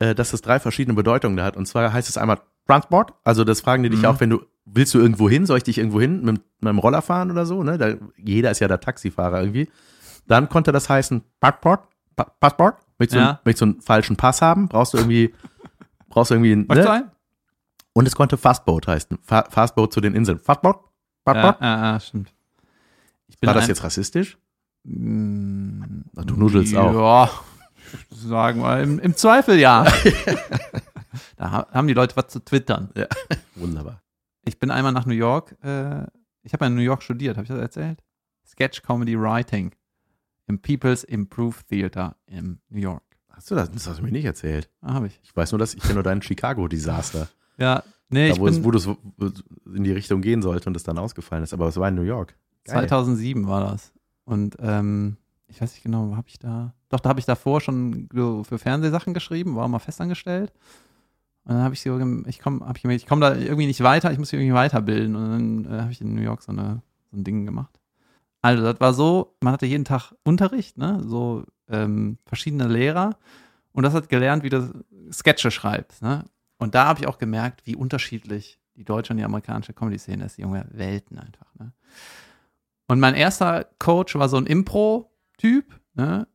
[SPEAKER 1] äh, dass es drei verschiedene Bedeutungen da hat. Und zwar heißt es einmal Transport, also das fragen die dich
[SPEAKER 2] Mhm.
[SPEAKER 1] auch, wenn du, willst du irgendwo hin, soll ich dich irgendwo hin mit, meinem Roller fahren oder so, ne? Da, jeder ist ja der Taxifahrer irgendwie. Dann konnte das heißen Passport, pa Passport, möchtest du,
[SPEAKER 2] Ja.
[SPEAKER 1] einen, möchtest du einen falschen Pass haben, brauchst du irgendwie, brauchst du irgendwie einen, ne?
[SPEAKER 2] einen?
[SPEAKER 1] Und es konnte Fastboat heißen, Fa Fastboat zu den Inseln. Fastboat,
[SPEAKER 2] Ja,
[SPEAKER 1] Passport.
[SPEAKER 2] ja, ja, stimmt.
[SPEAKER 1] War das
[SPEAKER 2] ein-
[SPEAKER 1] jetzt rassistisch? Ach, du nuschelst auch.
[SPEAKER 2] Ja, sagen wir, im, im Zweifel ja. da ha- haben die Leute was zu twittern.
[SPEAKER 1] Wunderbar.
[SPEAKER 2] Ich bin einmal nach New York, äh, ich habe ja in New York studiert, habe ich das erzählt? Sketch Comedy Writing im People's Improve Theater in New York.
[SPEAKER 1] Hast du das? Das hast du mir nicht erzählt.
[SPEAKER 2] Ah, habe ich.
[SPEAKER 1] Ich weiß nur, dass ich kenne nur deinen Chicago-Desaster.
[SPEAKER 2] Ja, nee,
[SPEAKER 1] Da,
[SPEAKER 2] ich
[SPEAKER 1] wo, es,
[SPEAKER 2] bin,
[SPEAKER 1] wo du so in die Richtung gehen sollte und es dann ausgefallen ist. Aber es war in New York. Geil.
[SPEAKER 2] 2007 war das. Und ähm, ich weiß nicht genau, habe ich da. Doch, da habe ich davor schon für Fernsehsachen geschrieben, war mal festangestellt. Und dann habe ich so, ich komme hab ich gemerkt, ich komme da irgendwie nicht weiter, ich muss mich irgendwie weiterbilden. Und dann äh, habe ich in New York so, eine, so ein Ding gemacht. Also, das war so, man hatte jeden Tag Unterricht, ne? So ähm, verschiedene Lehrer. Und das hat gelernt, wie du Sketche schreibst, ne? Und da habe ich auch gemerkt, wie unterschiedlich die deutsche und die amerikanische Comedy-Szene ist, junge Welten einfach, ne? Und mein erster Coach war so ein Impro-Typ. Ne?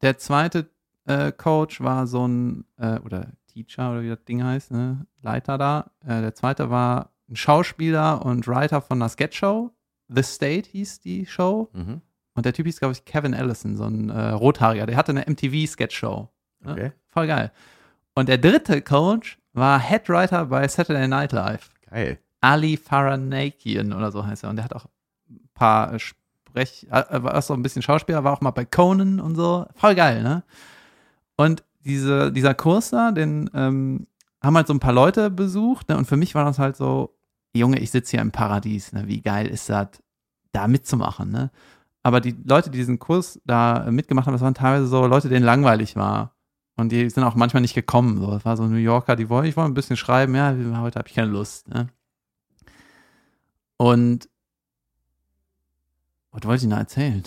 [SPEAKER 2] Der zweite äh, Coach war so ein, äh, oder Teacher oder wie das Ding heißt, ne? Leiter da. Äh, der zweite war ein Schauspieler und Writer von einer Sketchshow. The State hieß die Show.
[SPEAKER 1] Mhm.
[SPEAKER 2] Und der Typ hieß, glaube ich, Kevin Allison, so ein äh, Rothaariger. Der hatte eine MTV-Sketchshow. Ne?
[SPEAKER 1] Okay.
[SPEAKER 2] Voll geil. Und der dritte Coach war Headwriter bei Saturday Night Live.
[SPEAKER 1] Geil.
[SPEAKER 2] Ali Faranakian oder so heißt er. Und der hat auch ein paar äh, Sprech, äh, war so ein bisschen Schauspieler, war auch mal bei Conan und so. Voll geil, ne? Und diese, dieser Kurs da, den ähm, haben halt so ein paar Leute besucht, ne? Und für mich war das halt so, Junge, ich sitze hier im Paradies, ne? Wie geil ist das, da mitzumachen, ne? Aber die Leute, die diesen Kurs da mitgemacht haben, das waren teilweise so Leute, denen langweilig war. Und die sind auch manchmal nicht gekommen. So. Das war so New Yorker, die wollen, ich wollte ein bisschen schreiben, ja, heute habe ich keine Lust. Ne? Und was wollte ich denn da erzählen?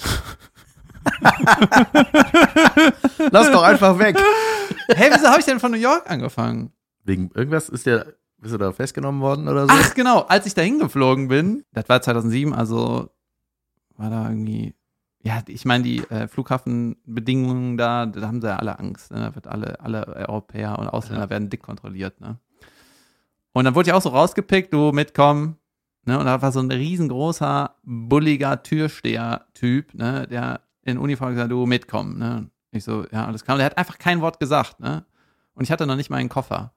[SPEAKER 1] Lass doch einfach weg.
[SPEAKER 2] hey, wieso habe ich denn von New York angefangen?
[SPEAKER 1] Wegen irgendwas ist der, Bist du da festgenommen worden oder so?
[SPEAKER 2] Ach genau, als ich da hingeflogen bin, das war 2007, also war da irgendwie, ja, ich meine, die äh, Flughafenbedingungen da, da haben sie ja alle Angst. Ne? Da wird alle, alle Europäer und Ausländer werden dick kontrolliert. Ne? Und dann wurde ich auch so rausgepickt, du mitkommen. Ne? Und da war so ein riesengroßer, bulliger Türsteher-Typ, ne? der in Uniform gesagt, du mitkommen. Ne? Ich so, ja, alles klar. Und der hat einfach kein Wort gesagt. Ne? Und ich hatte noch nicht meinen Koffer.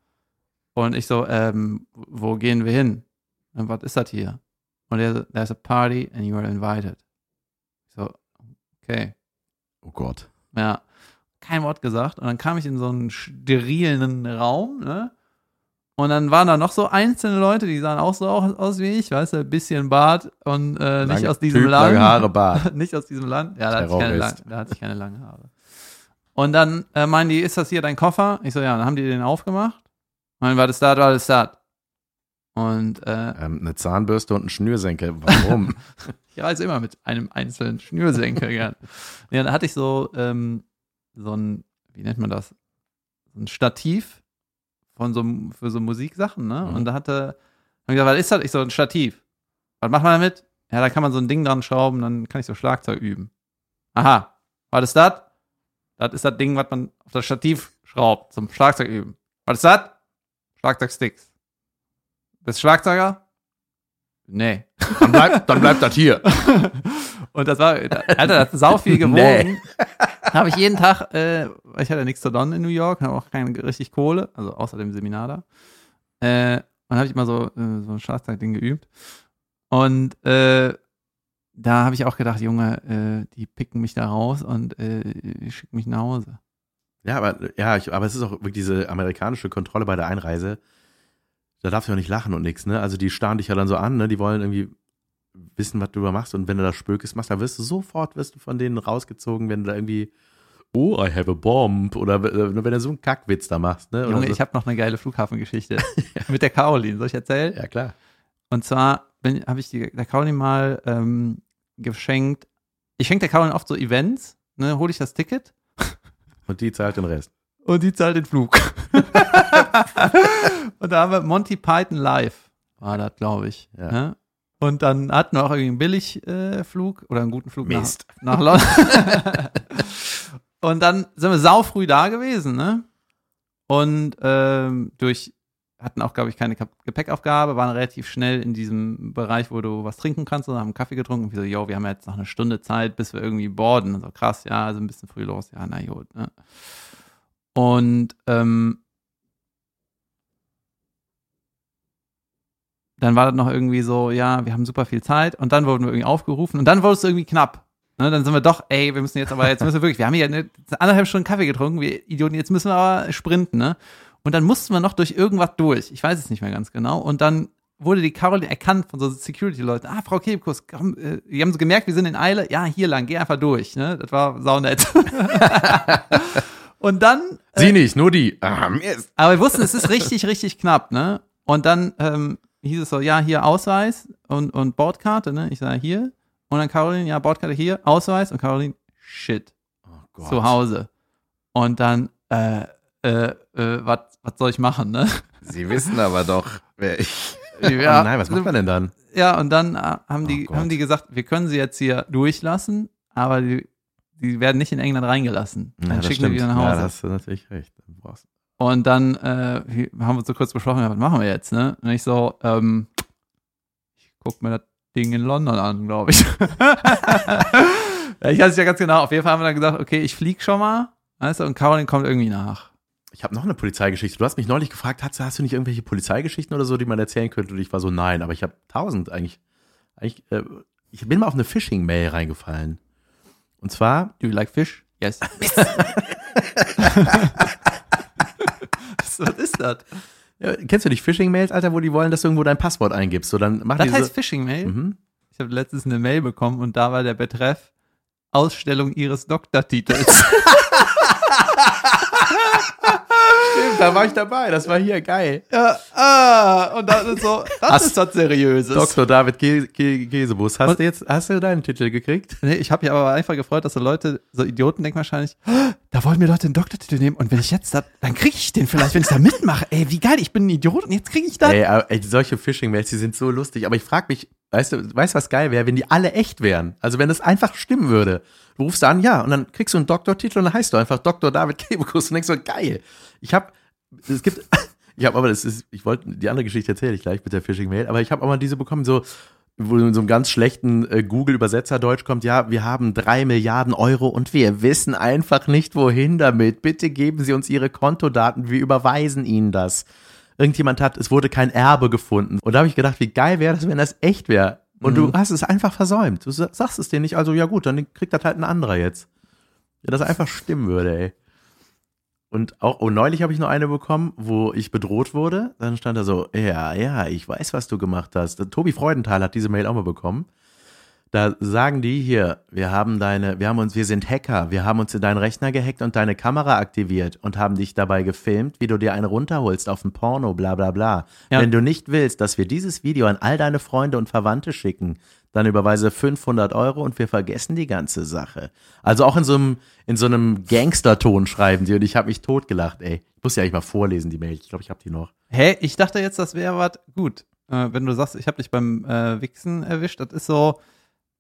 [SPEAKER 2] Und ich so, ähm, wo gehen wir hin? Und was ist das hier? Und er so, there's a party and you are invited. Ich so, okay.
[SPEAKER 1] Oh Gott.
[SPEAKER 2] Ja, kein Wort gesagt. Und dann kam ich in so einen sterilen Raum, ne? Und dann waren da noch so einzelne Leute, die sahen auch so aus, wie ich, weißt du, ein bisschen Bart und äh, nicht
[SPEAKER 1] Lange-
[SPEAKER 2] aus diesem
[SPEAKER 1] Typ,
[SPEAKER 2] Land.
[SPEAKER 1] lange Haare, Bart.
[SPEAKER 2] nicht aus diesem Land. Ja, da hatte, ich keine da hatte ich keine langen Haare. Und dann äh, meinen die, ist das hier dein Koffer? Ich so, ja, dann haben die den aufgemacht. Und dann war das da, war das da. Und äh,
[SPEAKER 1] Ähm, eine Zahnbürste und ein Schnürsenkel. Warum?
[SPEAKER 2] ich reise immer mit einem einzelnen Schnürsenkel gern. Ja, da hatte ich so, ähm, so ein, wie nennt man das? So ein Stativ von so, für so Musiksachen, ne?
[SPEAKER 1] Mhm.
[SPEAKER 2] Und da hatte, hab ich gesagt, was ist das? Ich so, ein Stativ. Was macht man damit? Ja, da kann man so ein Ding dran schrauben, dann kann ich so Schlagzeug üben. Aha, was ist das? Das ist das Ding, was man auf das Stativ schraubt, zum Schlagzeug üben. Was ist das? Schlagzeugsticks. Bist du Schlagzeuger? Nee.
[SPEAKER 1] Dann bleibt, dann bleibt das hier.
[SPEAKER 2] Und das war, Alter, das ist sau viel gewogen.
[SPEAKER 1] Nee.
[SPEAKER 2] Habe ich jeden Tag, äh, ich hatte nichts zu tun in New York, habe auch keine richtig Kohle, also außer dem Seminar da. Äh, und habe ich mal so, äh, so ein Schlagzeugding geübt. Und äh, da habe ich auch gedacht, Junge, äh, die picken mich da raus und äh, schicken mich nach Hause.
[SPEAKER 1] Ja, aber, ja, ich, aber es ist auch wirklich diese amerikanische Kontrolle bei der Einreise. Da darfst du ja nicht lachen und nichts, ne? Also die starren dich ja dann so an, ne? Die wollen irgendwie wissen, was du da machst. Und wenn du da Spökes machst, dann wirst du sofort, wirst du von denen rausgezogen, wenn du da irgendwie, oh, I have a bomb. Oder äh, wenn du so einen Kackwitz da machst, ne?
[SPEAKER 2] Junge,
[SPEAKER 1] so.
[SPEAKER 2] ich habe noch eine geile Flughafengeschichte mit der Caroline. Soll ich erzählen?
[SPEAKER 1] Ja, klar.
[SPEAKER 2] Und zwar habe ich die, der Caroline mal ähm, geschenkt. Ich schenke der Caroline oft so Events, ne, hole ich das Ticket
[SPEAKER 1] Und die zahlt den Rest.
[SPEAKER 2] und die zahlt den Flug. und da haben wir Monty Python live, war das, glaube ich.
[SPEAKER 1] Ja.
[SPEAKER 2] Ne? Und dann hatten wir auch irgendwie einen Billigflug äh, Flug oder einen guten Flug
[SPEAKER 1] Mist.
[SPEAKER 2] nach, nach London. und dann sind wir sau früh da gewesen, ne? Und ähm, durch hatten auch, glaube ich, keine Gepäckaufgabe, waren relativ schnell in diesem Bereich, wo du was trinken kannst und haben einen Kaffee getrunken. Und wir so, yo, wir haben jetzt noch eine Stunde Zeit, bis wir irgendwie boarden. Und so, krass, ja, also ein bisschen früh los. Ja, na gut. Ne? Und ähm, dann war das noch irgendwie so, ja, wir haben super viel Zeit. Und dann wurden wir irgendwie aufgerufen und dann wurde es irgendwie knapp. Ne, dann sind wir doch, ey, wir müssen jetzt aber, jetzt müssen wir wirklich, wir haben hier eine, anderthalb Stunden Kaffee getrunken, wir Idioten, jetzt müssen wir aber sprinten, ne? Und dann mussten wir noch durch irgendwas durch. Ich weiß es nicht mehr ganz genau. Und dann wurde die Caroline erkannt von so Security-Leuten. Ah, Frau Kebekus, komm, äh, die haben so gemerkt, wir sind in Eile. Ja, hier lang, geh einfach durch. Ne? Das war saunett. und dann,
[SPEAKER 1] Sie nicht, nur die. Ah,
[SPEAKER 2] aber wir wussten, es ist richtig, richtig knapp. Ne? Und dann ähm, hieß es so, ja, hier Ausweis und, und Bordkarte. Ne? Ich sage, hier. Und dann Caroline, ja, Bordkarte hier, Ausweis. Und Caroline, shit
[SPEAKER 1] Oh Gott.
[SPEAKER 2] zu Hause. Und dann, äh, äh, äh, was soll ich machen, ne?
[SPEAKER 1] Sie wissen aber doch, wer ich.
[SPEAKER 2] Ja.
[SPEAKER 1] oh nein, was macht man denn dann?
[SPEAKER 2] Ja, und dann äh, haben, die,
[SPEAKER 1] Oh
[SPEAKER 2] haben die gesagt, wir können sie jetzt hier durchlassen, aber die, die werden nicht in England reingelassen. Dann
[SPEAKER 1] Ja, das
[SPEAKER 2] schicken wir wieder nach
[SPEAKER 1] Ja,
[SPEAKER 2] Hause.
[SPEAKER 1] da hast du natürlich recht. Du brauchst-
[SPEAKER 2] und dann äh, haben wir uns so kurz besprochen, was machen wir jetzt, ne? Und ich so, ähm, ich guck mir das Ding in London an, glaube ich. ich weiß es ja ganz genau. Auf jeden Fall haben wir dann gesagt, okay, ich flieg schon mal, weißt du, und Caroline kommt irgendwie nach.
[SPEAKER 1] Ich habe noch eine Polizeigeschichte. Du hast mich neulich gefragt, hast, du- hast du nicht irgendwelche Polizeigeschichten oder so, die man erzählen könnte? Und ich war so, nein, aber ich habe tausend eigentlich. eigentlich äh, ich bin mal auf eine Phishing-Mail reingefallen. Und zwar,
[SPEAKER 2] Do you like fish? Yes. was, was ist das?
[SPEAKER 1] ja, kennst du nicht Phishing-Mails, Alter, wo die wollen, dass du irgendwo dein Passwort eingibst? So, dann machen
[SPEAKER 2] Das heißt Phishing-Mail?
[SPEAKER 1] mhm.
[SPEAKER 2] Ich habe letztens eine Mail bekommen und da war der Betreff Ausstellung ihres Doktortitels.
[SPEAKER 1] Stimmt, da war ich dabei. Das war hier geil.
[SPEAKER 2] Ja, ah, und das ist so, das
[SPEAKER 1] Hast-
[SPEAKER 2] ist was Seriöses.
[SPEAKER 1] Dr. David Kä Kä Käsebus. Hast
[SPEAKER 2] Und-
[SPEAKER 1] du jetzt, hast du deinen Titel gekriegt?
[SPEAKER 2] Nee, ich habe mich aber einfach gefreut, dass so Leute, so Idioten denken wahrscheinlich, "Oh, da wollen mir Leute den Doktortitel nehmen und wenn ich jetzt da, dann kriege ich den vielleicht, wenn ich da mitmache. Ey, wie geil, ich bin ein Idiot und jetzt kriege ich das.
[SPEAKER 1] Ey, aber, ey, solche Phishing-Mails, die sind so lustig. Aber ich frage mich, weißt du, weißt du, was geil wäre, wenn die alle echt wären? Also wenn es einfach stimmen würde. Du rufst an, ja, und dann kriegst du einen Doktortitel und dann heißt du einfach Dr. David Kebekus und denkst so, geil. Ich habe, es gibt, ich habe aber, das ist, ich wollte, die andere Geschichte erzähle ich gleich mit der Phishing-Mail, aber ich habe auch mal diese bekommen, so, wo in so einem ganz schlechten äh, Google-Übersetzer-Deutsch kommt, ja, wir haben drei Milliarden Euro und wir wissen einfach nicht, wohin damit. Bitte geben Sie uns Ihre Kontodaten, wir überweisen Ihnen das. Irgendjemand hat, es wurde kein Erbe gefunden. Und da habe ich gedacht, wie geil wäre das, wenn das echt wäre. Und du hast es einfach versäumt. Du sa- sagst es dir nicht, also ja gut, dann kriegt das halt ein anderer jetzt. Ja, das einfach stimmen würde, ey. Und auch, oh, neulich habe ich noch eine bekommen, wo ich bedroht wurde. Dann stand da so, ja, ja, ich weiß, was du gemacht hast. Tobi Freudenthal hat diese Mail auch mal bekommen. Da sagen die hier, wir haben deine, wir haben uns, wir sind Hacker, wir haben uns in deinen Rechner gehackt und deine Kamera aktiviert und haben dich dabei gefilmt, wie du dir eine runterholst auf ein Porno, bla bla bla.
[SPEAKER 2] Ja.
[SPEAKER 1] Wenn du nicht willst, dass wir dieses Video an all deine Freunde und Verwandte schicken, dann überweise 500 Euro und wir vergessen die ganze Sache. Also auch in so einem, in so einem Gangsterton schreiben die und ich habe mich totgelacht, ey. Ich muss ja eigentlich mal vorlesen, die Mail. Ich glaube, ich habe die noch.
[SPEAKER 2] Hä? Ich dachte jetzt, das wäre was gut. Äh, wenn du sagst, ich habe dich beim äh, Wichsen erwischt, das ist so,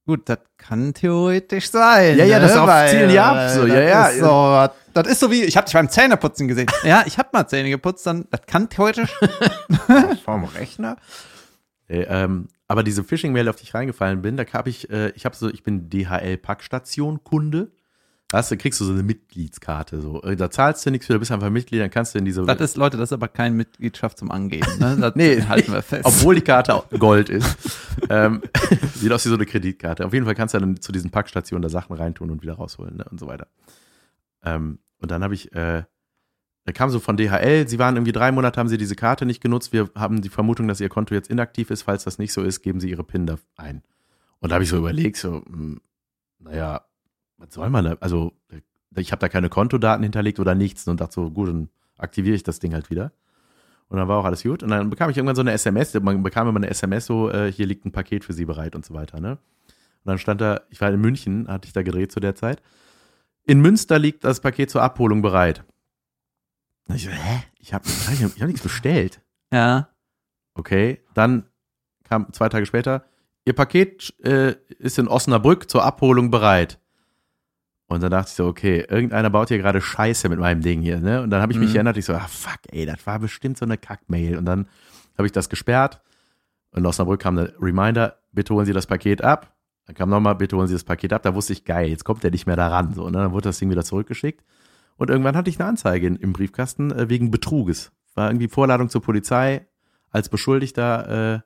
[SPEAKER 2] gut, das kann theoretisch sein.
[SPEAKER 1] Ja, ja,
[SPEAKER 2] ne?
[SPEAKER 1] das darauf
[SPEAKER 2] Weil,
[SPEAKER 1] zielen die ab, so,
[SPEAKER 2] das
[SPEAKER 1] ja, ja.
[SPEAKER 2] Ist so, das ist so wie, ich habe dich beim Zähneputzen gesehen. ja, ich habe mal Zähne geputzt, dann, das kann theoretisch.
[SPEAKER 1] Vom Rechner? Äh, ähm, aber diese Phishing-Mail, auf die ich reingefallen bin, da habe ich, äh, ich habe so, ich bin DHL-Packstation-Kunde. Da hast du, kriegst du so eine Mitgliedskarte. So. Äh, Da zahlst du nichts für, du bist einfach Mitglied, dann kannst du in diese.
[SPEAKER 2] das ist, Leute, das ist aber keine Mitgliedschaft zum Angeben. Ne? Das
[SPEAKER 1] Nee,
[SPEAKER 2] halten wir fest.
[SPEAKER 1] Obwohl die Karte Gold ist. ähm, sieht aus wie so eine Kreditkarte. Auf jeden Fall kannst du dann zu diesen Packstationen da Sachen reintun und wieder rausholen ne, und so weiter. Ähm, und dann habe ich, äh, da kam so von DHL, sie waren irgendwie drei Monate, haben sie diese Karte nicht genutzt. Wir haben die Vermutung, dass ihr Konto jetzt inaktiv ist. Falls das nicht so ist, geben sie ihre PIN da ein. Und da habe ich so überlegt, so, hm, naja, was soll man da? Also, ich habe da keine Kontodaten hinterlegt oder nichts und dachte so, gut, dann aktiviere ich das Ding halt wieder. Und dann war auch alles gut. Und dann bekam ich irgendwann so eine SMS, man bekam immer eine SMS so, äh, hier liegt ein Paket für Sie bereit und so weiter, ne? Und dann stand da, ich war in München, hatte ich da gedreht zu der Zeit. In Münster liegt das Paket zur Abholung bereit. Und ich so, hä? Ich habe ich hab, ich hab nichts bestellt.
[SPEAKER 2] ja.
[SPEAKER 1] Okay, dann kam zwei Tage später, Ihr Paket äh, ist in Osnabrück zur Abholung bereit. Und dann dachte ich so, okay, irgendeiner baut hier gerade Scheiße mit meinem Ding hier, ne? Und dann habe ich mich
[SPEAKER 2] Mhm.
[SPEAKER 1] erinnert, ich so, ah fuck, ey, das war bestimmt so eine Kackmail. Und dann habe ich das gesperrt. Und in Osnabrück kam der Reminder, bitte holen Sie das Paket ab. Dann kam nochmal, bitte holen Sie das Paket ab. Da wusste ich, geil, jetzt kommt der nicht mehr daran. So, und dann wurde das Ding wieder zurückgeschickt. Und irgendwann hatte ich eine Anzeige in, im Briefkasten äh, wegen Betruges. War irgendwie Vorladung zur Polizei. Als Beschuldigter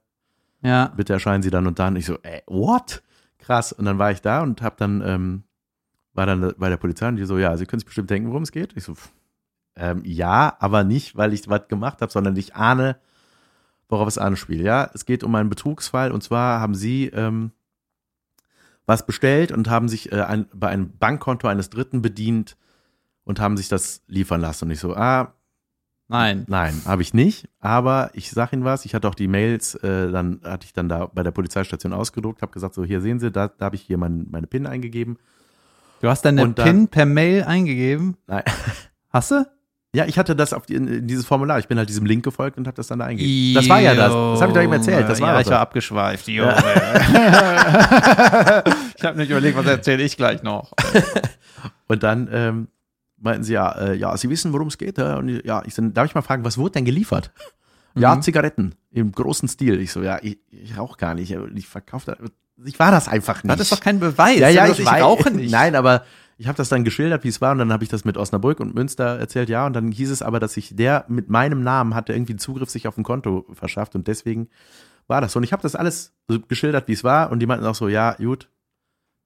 [SPEAKER 1] äh,
[SPEAKER 2] Ja.
[SPEAKER 1] bitte erscheinen Sie dann und dann. Ich so, ey, what? Krass. Und dann war ich da und hab dann, ähm, war dann bei der Polizei und die so, ja, Sie können sich bestimmt denken, worum es geht. Ich so, ähm, ja, aber nicht, weil ich was gemacht habe, sondern ich ahne, worauf es anspielt. Ja, es geht um einen Betrugsfall und zwar haben Sie ähm, was bestellt und haben sich äh, ein, bei einem Bankkonto eines Dritten bedient und haben sich das liefern lassen. Und ich so, ah,
[SPEAKER 2] Nein.
[SPEAKER 1] Nein, habe ich nicht. Aber ich sag Ihnen was. Ich hatte auch die Mails, äh, dann hatte ich dann da bei der Polizeistation ausgedruckt, habe gesagt, so hier sehen Sie, da, da habe ich hier mein, meine PIN eingegeben.
[SPEAKER 2] Du hast deine
[SPEAKER 1] dann-
[SPEAKER 2] PIN per Mail eingegeben.
[SPEAKER 1] Nein.
[SPEAKER 2] Hast du?
[SPEAKER 1] Ja, ich hatte das auf die, in, dieses Formular. Ich bin halt diesem Link gefolgt und habe das dann da eingegeben. Das war ja das. Das habe ich doch eben erzählt. Das war
[SPEAKER 2] ja,
[SPEAKER 1] doch
[SPEAKER 2] ich
[SPEAKER 1] das.
[SPEAKER 2] war abgeschweift, Junge. ich habe nicht überlegt, was erzähle ich gleich noch.
[SPEAKER 1] Und dann ähm, meinten sie ja, äh, ja, Sie wissen, worum es geht. Ja, und ich- ja, ich so, darf ich mal fragen, was wurde denn geliefert? Ja,
[SPEAKER 2] Mhm.
[SPEAKER 1] Zigaretten im großen Stil. Ich so, ja, ich, ich rauche gar nicht. Ich verkaufe das. Ich war das einfach nicht.
[SPEAKER 2] Das ist doch kein Beweis.
[SPEAKER 1] Ja, ja,
[SPEAKER 2] Du
[SPEAKER 1] ich, weiß.
[SPEAKER 2] rauche nicht.
[SPEAKER 1] Nein, aber ich habe das dann geschildert, wie es war, und dann habe ich das mit Osnabrück und Münster erzählt, ja, und dann hieß es aber, dass sich der mit meinem Namen hatte irgendwie einen Zugriff sich auf ein Konto verschafft und deswegen war das so. Und ich habe das alles so geschildert, wie es war, und die meinten auch so, ja, gut,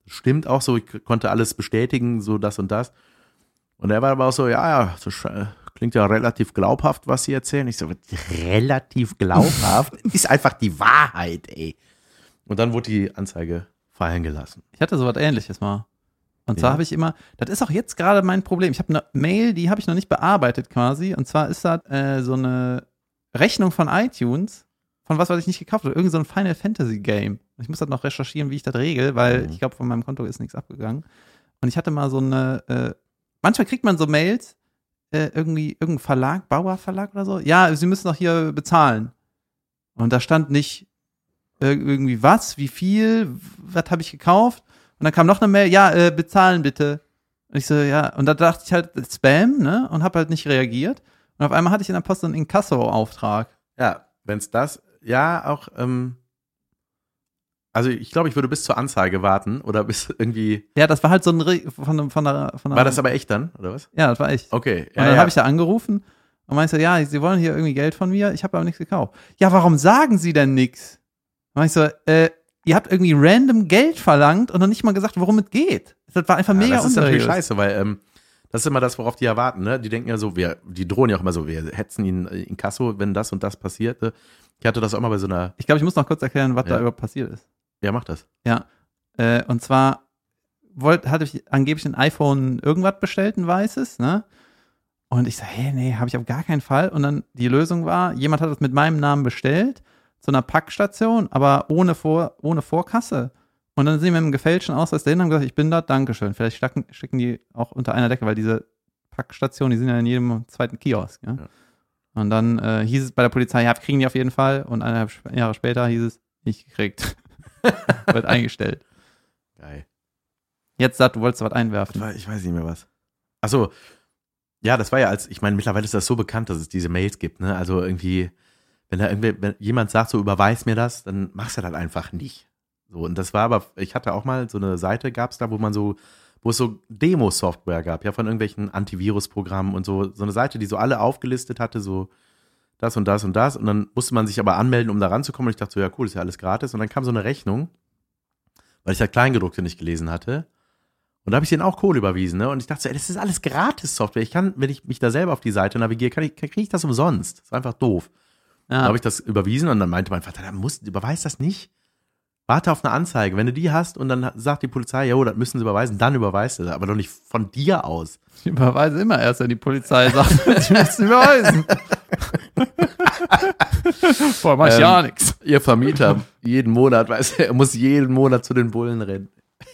[SPEAKER 1] stimmt auch so, ich konnte alles bestätigen, so das und das. Und er war aber auch so, ja, ja, das sch- klingt ja relativ glaubhaft, was Sie erzählen. Ich so, relativ glaubhaft? ist einfach die Wahrheit, ey. Und dann wurde die Anzeige fallen gelassen.
[SPEAKER 2] Ich hatte sowas ähnliches mal. Und zwar
[SPEAKER 1] Ja.
[SPEAKER 2] habe ich immer, das ist auch jetzt gerade mein Problem. Ich habe eine Mail, die habe ich noch nicht bearbeitet quasi. Und zwar ist das äh, so eine Rechnung von iTunes, von was, was ich nicht gekauft habe. Irgend so ein Final Fantasy Game. Ich muss das noch recherchieren, wie ich das regel, weil
[SPEAKER 1] Mhm.
[SPEAKER 2] ich glaube, von meinem Konto ist nichts abgegangen. Und ich hatte mal so eine, äh, manchmal kriegt man so Mails, äh, irgendwie, irgendein Verlag, Bauer Verlag oder so. Ja, Sie müssen doch hier bezahlen. Und da stand nicht äh, irgendwie was, wie viel, was habe ich gekauft. Und dann kam noch eine Mail, ja, äh, bezahlen bitte. Und ich so, ja, und da dachte ich halt, Spam, ne? Und habe halt nicht reagiert. Und auf einmal hatte ich in der Post einen Inkasso-Auftrag.
[SPEAKER 1] Ja, wenn es das, ja, auch, ähm, also ich glaube, ich würde bis zur Anzeige warten oder bis irgendwie,
[SPEAKER 2] Ja, das war halt so ein Re von, von der, von der
[SPEAKER 1] war das aber echt dann, oder was?
[SPEAKER 2] Ja, das war ich.
[SPEAKER 1] Okay,
[SPEAKER 2] Und dann habe ich da angerufen und meinte, so, ja, Sie wollen hier irgendwie Geld von mir, ich habe aber nichts gekauft. Ja, warum sagen Sie denn nichts? Und ich so, äh, ihr habt irgendwie random Geld verlangt und noch nicht mal gesagt, worum es geht. Das war einfach
[SPEAKER 1] ja,
[SPEAKER 2] mega
[SPEAKER 1] Das ist natürlich scheiße, weil, ähm, das ist immer das, worauf die erwarten, ne? Die denken ja so, wir, die drohen ja auch immer so, wir hetzen ihn äh, in Kasso, wenn das und das passiert. ne? Ich hatte das auch mal bei so einer,
[SPEAKER 2] Ich glaube, ich muss noch kurz erklären, was
[SPEAKER 1] Ja.
[SPEAKER 2] da überhaupt passiert ist.
[SPEAKER 1] ja, mach das.
[SPEAKER 2] Ja. Äh, und zwar wollt, hatte ich angeblich ein iPhone irgendwas bestellt, ein weißes, ne? Und ich so, hey, nee, habe ich auf gar keinen Fall. Und dann die Lösung war, jemand hat es mit meinem Namen bestellt, zu einer Packstation, aber ohne, Vor, ohne Vorkasse. Und dann sind wir mit einem gefälschten Ausweis dahin und haben gesagt, ich bin da, Dankeschön. Vielleicht stecken, stecken die auch unter einer Decke, weil diese Packstationen, die sind ja in jedem zweiten Kiosk. Ja?
[SPEAKER 1] Ja.
[SPEAKER 2] Und dann äh, hieß es bei der Polizei, ja, kriegen die auf jeden Fall. Und eineinhalb Jahre später hieß es, nicht gekriegt. Wird eingestellt.
[SPEAKER 1] Geil.
[SPEAKER 2] Jetzt sagt, du wolltest was einwerfen.
[SPEAKER 1] Ich weiß nicht mehr was. Achso, ja, das war ja als, ich meine, mittlerweile ist das so bekannt, dass es diese Mails gibt, ne? Also irgendwie, wenn da wenn jemand sagt, so überweis mir das, dann machst du das einfach nicht. So, und das war aber, ich hatte auch mal so eine Seite, gab es da, wo man so, wo es so Demo-Software gab, ja, von irgendwelchen Antivirus-Programmen und so, so eine Seite, die so alle aufgelistet hatte, so das und das und das. Und dann musste man sich aber anmelden, um da ranzukommen. Und ich dachte so, ja, cool, ist ja alles gratis. Und dann kam so eine Rechnung, weil ich das Kleingedruckte nicht gelesen hatte. Und da habe ich denen auch Kohle überwiesen, ne? Und ich dachte so, ey, das ist alles Gratis-Software. Ich kann, wenn ich mich da selber auf die Seite navigiere, kann ich, kriege ich das umsonst. Das ist einfach doof.
[SPEAKER 2] Ja.
[SPEAKER 1] habe ich das überwiesen und dann meinte mein Vater, da musst, überweis das nicht. Warte auf eine Anzeige. Wenn du die hast und dann sagt die Polizei, jo, das müssen sie überweisen, dann überweist du das. Aber doch nicht von dir aus.
[SPEAKER 2] Ich überweise immer erst, wenn die Polizei sagt, sie müssen überweisen. Vorher mach ich
[SPEAKER 1] Ähm,
[SPEAKER 2] ja nichts.
[SPEAKER 1] Ihr Vermieter, jeden Monat, weißt du, er muss jeden Monat zu den Bullen rennen.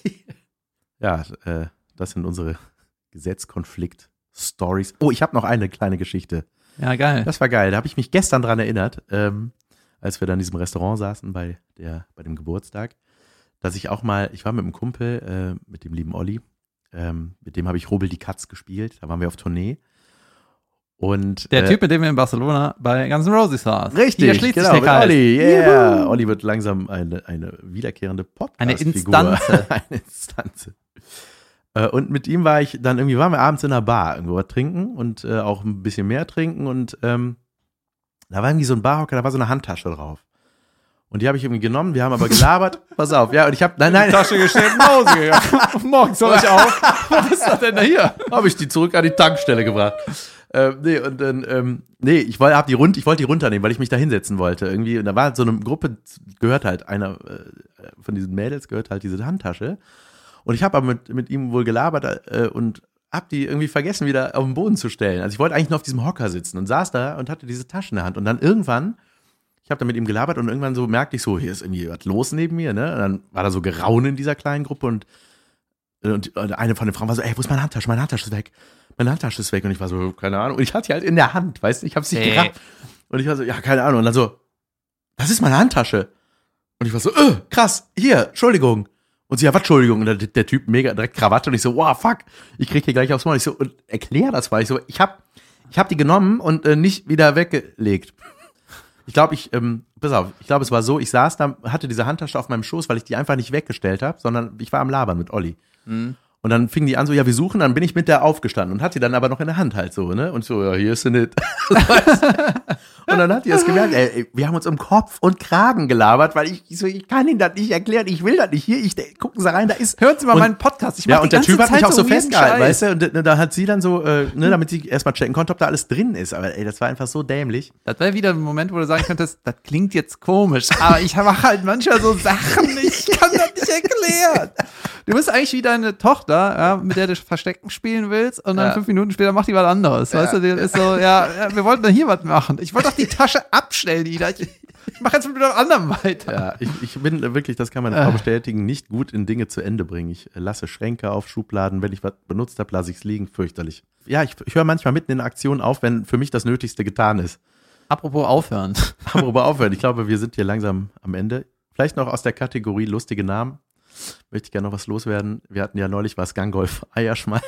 [SPEAKER 1] ja, äh, das sind unsere Gesetzkonflikt-Stories. Oh, ich habe noch eine kleine Geschichte.
[SPEAKER 2] Ja, geil.
[SPEAKER 1] Das war geil. Da habe ich mich gestern dran erinnert, ähm, als wir da in diesem Restaurant saßen bei, der, bei dem Geburtstag, dass ich auch mal, ich war mit einem Kumpel, äh, mit dem lieben Olli, ähm, mit dem habe ich Robel die Katz gespielt. Da waren wir auf Tournee. Und,
[SPEAKER 2] Der
[SPEAKER 1] äh,
[SPEAKER 2] Typ, mit dem wir in Barcelona bei Guns N' Roses saßen.
[SPEAKER 1] Richtig,
[SPEAKER 2] Hier schließt
[SPEAKER 1] genau,
[SPEAKER 2] sich der.
[SPEAKER 1] Olli, yeah.
[SPEAKER 2] Juhu.
[SPEAKER 1] Olli wird langsam eine, eine wiederkehrende podcast
[SPEAKER 2] Eine Instanze.
[SPEAKER 1] eine Instanze. Äh, Und mit ihm war ich dann irgendwie, waren wir abends in der Bar irgendwo was trinken und äh, auch ein bisschen mehr trinken und ähm, da war irgendwie so ein Barhocker, da war so eine Handtasche drauf. Und die habe ich irgendwie genommen, wir haben aber gelabert. Pass auf, ja, und ich habe, nein, nein,
[SPEAKER 2] Tasche gestellt nach Hause gegangen. Morgens soll ich auf. Was ist das denn da hier?
[SPEAKER 1] habe ich die zurück an die Tankstelle gebracht. Ähm, nee, und dann, ähm, nee, ich wollte hab die rund, ich wollte die runternehmen, weil ich mich da hinsetzen wollte irgendwie. Und da war so eine Gruppe, gehört halt einer äh, von diesen Mädels, gehört halt diese Handtasche. Und ich habe aber mit, mit ihm wohl gelabert äh, und hab die irgendwie vergessen, wieder auf den Boden zu stellen. Also ich wollte eigentlich nur auf diesem Hocker sitzen und saß da und hatte diese Tasche in der Hand. Und dann irgendwann, ich habe da mit ihm gelabert und irgendwann so merkte ich so, hier ist irgendwie was los neben mir, ne? Und dann war da so Geraunen in dieser kleinen Gruppe und und eine von den Frauen war so, ey, wo ist meine Handtasche? Meine Handtasche ist weg. Meine Handtasche ist weg. Und ich war so, keine Ahnung. Und ich hatte die halt in der Hand, weißt du? Ich hab's nicht
[SPEAKER 2] Hey.
[SPEAKER 1] gerafft. Und ich war so, ja, keine Ahnung. Und dann so, das ist meine Handtasche. Und ich war so, äh, krass, hier, Entschuldigung. Und sie, ja, was, Entschuldigung? Der, der Typ mega direkt Krawatte. Und ich so, wow, fuck, ich krieg hier gleich aufs Maul. Ich so, und erklär das mal. Ich so, ich hab, ich hab die genommen und äh, nicht wieder weggelegt. Ich glaube, ich, ähm, pass auf, ich glaube, es war so, ich saß da, hatte diese Handtasche auf meinem Schoß, weil ich die einfach nicht weggestellt habe, sondern ich war am Labern mit Olli. Und dann fingen die an so, ja, wir suchen, dann bin ich mit der aufgestanden und hatte die dann aber noch in der Hand halt so, ne? Und so, ja, hier ist sie nicht. und dann hat die das gemerkt, ey, wir haben uns um Kopf und Kragen gelabert, weil ich, ich so, ich kann Ihnen das nicht erklären, ich will das nicht. Hier, ich, gucken Sie rein, da ist.
[SPEAKER 2] Hören Sie mal
[SPEAKER 1] Und-
[SPEAKER 2] meinen Podcast. Ich
[SPEAKER 1] Ja, und der Typ hat mich auch so festgehalten, weißt du? Und da, da hat sie dann so, äh, ne, damit sie erstmal checken konnte, ob da alles drin ist. Aber ey, das war einfach so dämlich.
[SPEAKER 2] Das wäre wieder ein Moment, wo du sagen könntest, das klingt jetzt komisch, aber ich mache halt manchmal so Sachen, ich kann nicht erklärt. Du bist eigentlich wie deine Tochter, ja, mit der du Verstecken spielen willst und dann
[SPEAKER 1] Ja.
[SPEAKER 2] fünf Minuten später macht die was anderes. Weißt du, die ist so, ja, wir wollten doch hier was machen. Ich wollte doch die Tasche abstellen, Ida. Ich, ich mache jetzt mit dem anderen weiter.
[SPEAKER 1] Ja, ich, ich bin äh, wirklich, das kann meine
[SPEAKER 2] Äh.
[SPEAKER 1] Frau bestätigen, nicht gut in Dinge zu Ende bringen. Ich äh, lasse Schränke auf Schubladen, wenn ich was benutzt habe, lasse ich es liegen, fürchterlich. Ja, ich, ich höre manchmal mitten in der Aktion auf, wenn für mich das Nötigste getan ist.
[SPEAKER 2] Apropos aufhören.
[SPEAKER 1] Aber aufhören, ich glaube, wir sind hier langsam am Ende. Vielleicht noch aus der Kategorie lustige Namen. Möchte ich gerne noch was loswerden. Wir hatten ja neulich was Gangolf Eierschmalz.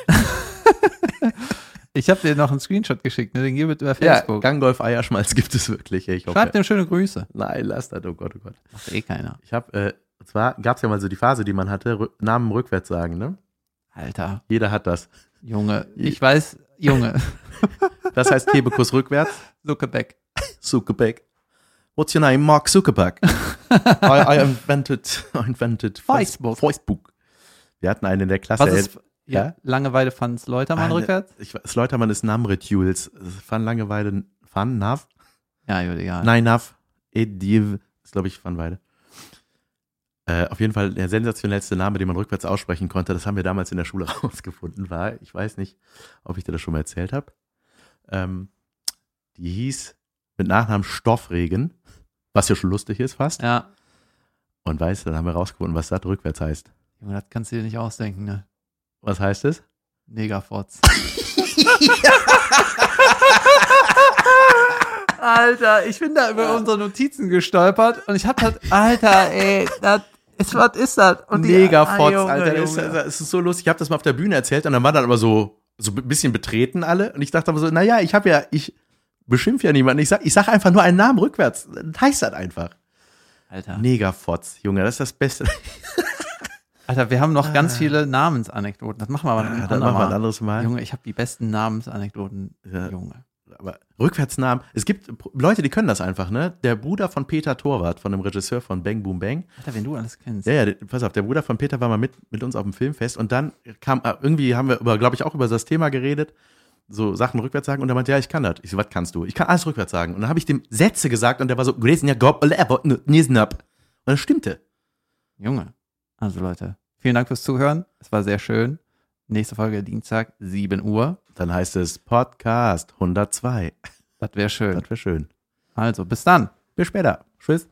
[SPEAKER 2] Ich habe dir noch einen Screenshot geschickt, ne? den gib bitte über
[SPEAKER 1] Ja,
[SPEAKER 2] Facebook.
[SPEAKER 1] Gangolf Eierschmalz gibt es wirklich. Ich hoffe.
[SPEAKER 2] Schreib dem schöne Grüße.
[SPEAKER 1] Nein, lass das, oh Gott, oh Gott.
[SPEAKER 2] Macht eh keiner.
[SPEAKER 1] Ich habe, äh, und zwar gab es ja mal so die Phase, die man hatte, Rü Namen rückwärts sagen, ne?
[SPEAKER 2] Alter,
[SPEAKER 1] Jeder hat das.
[SPEAKER 2] Junge. Ich weiß, Junge.
[SPEAKER 1] Das heißt Kebekus rückwärts.
[SPEAKER 2] Zuckerbeck.
[SPEAKER 1] Zuckerberg. What's your name? Mark Zuckerberg. I, I invented, I invented
[SPEAKER 2] Facebook.
[SPEAKER 1] Facebook. Wir hatten einen in der Klasse.
[SPEAKER 2] Was ist, ja,
[SPEAKER 1] ja?
[SPEAKER 2] Langeweile fand's Leutermann
[SPEAKER 1] Eine-
[SPEAKER 2] rückwärts?
[SPEAKER 1] Ich weiß, Leutermann ist Namret Jules. Van Langeweile, Van Nav?
[SPEAKER 2] Ja, egal.
[SPEAKER 1] Nein, Nav. Ediv. Ist, glaube ich, Van Weide. Äh, auf jeden Fall der sensationellste Name, den man rückwärts aussprechen konnte. Das haben wir damals in der Schule rausgefunden. War, ich weiß nicht, ob ich dir das schon mal erzählt habe. Ähm, die hieß mit Nachnamen Stoffregen, was ja schon lustig ist fast.
[SPEAKER 2] Ja.
[SPEAKER 1] Und weißt du, dann haben wir rausgefunden, was das rückwärts heißt.
[SPEAKER 2] Junge, das kannst du dir nicht ausdenken, ne?
[SPEAKER 1] Was heißt es?
[SPEAKER 2] Negerfotz. Alter, ich bin da über unsere Notizen gestolpert und ich hab halt, Alter, ey, das ist, was ist das? Und
[SPEAKER 1] Negerfotz,
[SPEAKER 2] Ah,
[SPEAKER 1] Alter. Das ist, das ist so lustig. Ich habe das mal auf der Bühne erzählt und dann waren dann aber so, so ein bisschen betreten alle. Und ich dachte aber so, naja, ich habe ja, ich beschimpfe ja niemanden. Ich sag, ich sag einfach nur einen Namen rückwärts. Das heißt das einfach.
[SPEAKER 2] Alter.
[SPEAKER 1] Negerfotz, Junge, das ist das Beste.
[SPEAKER 2] Alter, wir haben noch ganz viele Namensanekdoten. Das machen wir aber ein
[SPEAKER 1] Ah, das
[SPEAKER 2] andermal.
[SPEAKER 1] machen wir ein anderes Mal.
[SPEAKER 2] Junge, ich habe die besten Namensanekdoten.
[SPEAKER 1] Ja.
[SPEAKER 2] Junge.
[SPEAKER 1] Aber Rückwärtsnamen. Es gibt Leute, die können das einfach, ne? Der Bruder von Peter Torwart, von dem Regisseur von Bang Boom Bang.
[SPEAKER 2] Alter, wenn du alles kennst.
[SPEAKER 1] Ja, ja, pass auf, der Bruder von Peter war mal mit, mit uns auf dem Filmfest und dann kam, äh, irgendwie haben wir über, glaube ich, auch über das Thema geredet, so Sachen rückwärts sagen und er meinte, ja, ich kann das. Ich so, was kannst du? Ich kann alles rückwärts sagen. Und dann habe ich dem Sätze gesagt und der war so, "Gräsen ja, gob, lebo, n- nisnab." Und das stimmte.
[SPEAKER 2] Junge. Also Leute, vielen Dank fürs Zuhören. Es war sehr schön. Nächste Folge Dienstag, 7 Uhr.
[SPEAKER 1] Dann heißt es Podcast 102.
[SPEAKER 2] Das wäre schön.
[SPEAKER 1] Das wäre schön.
[SPEAKER 2] Also, bis dann.
[SPEAKER 1] Bis später. Tschüss.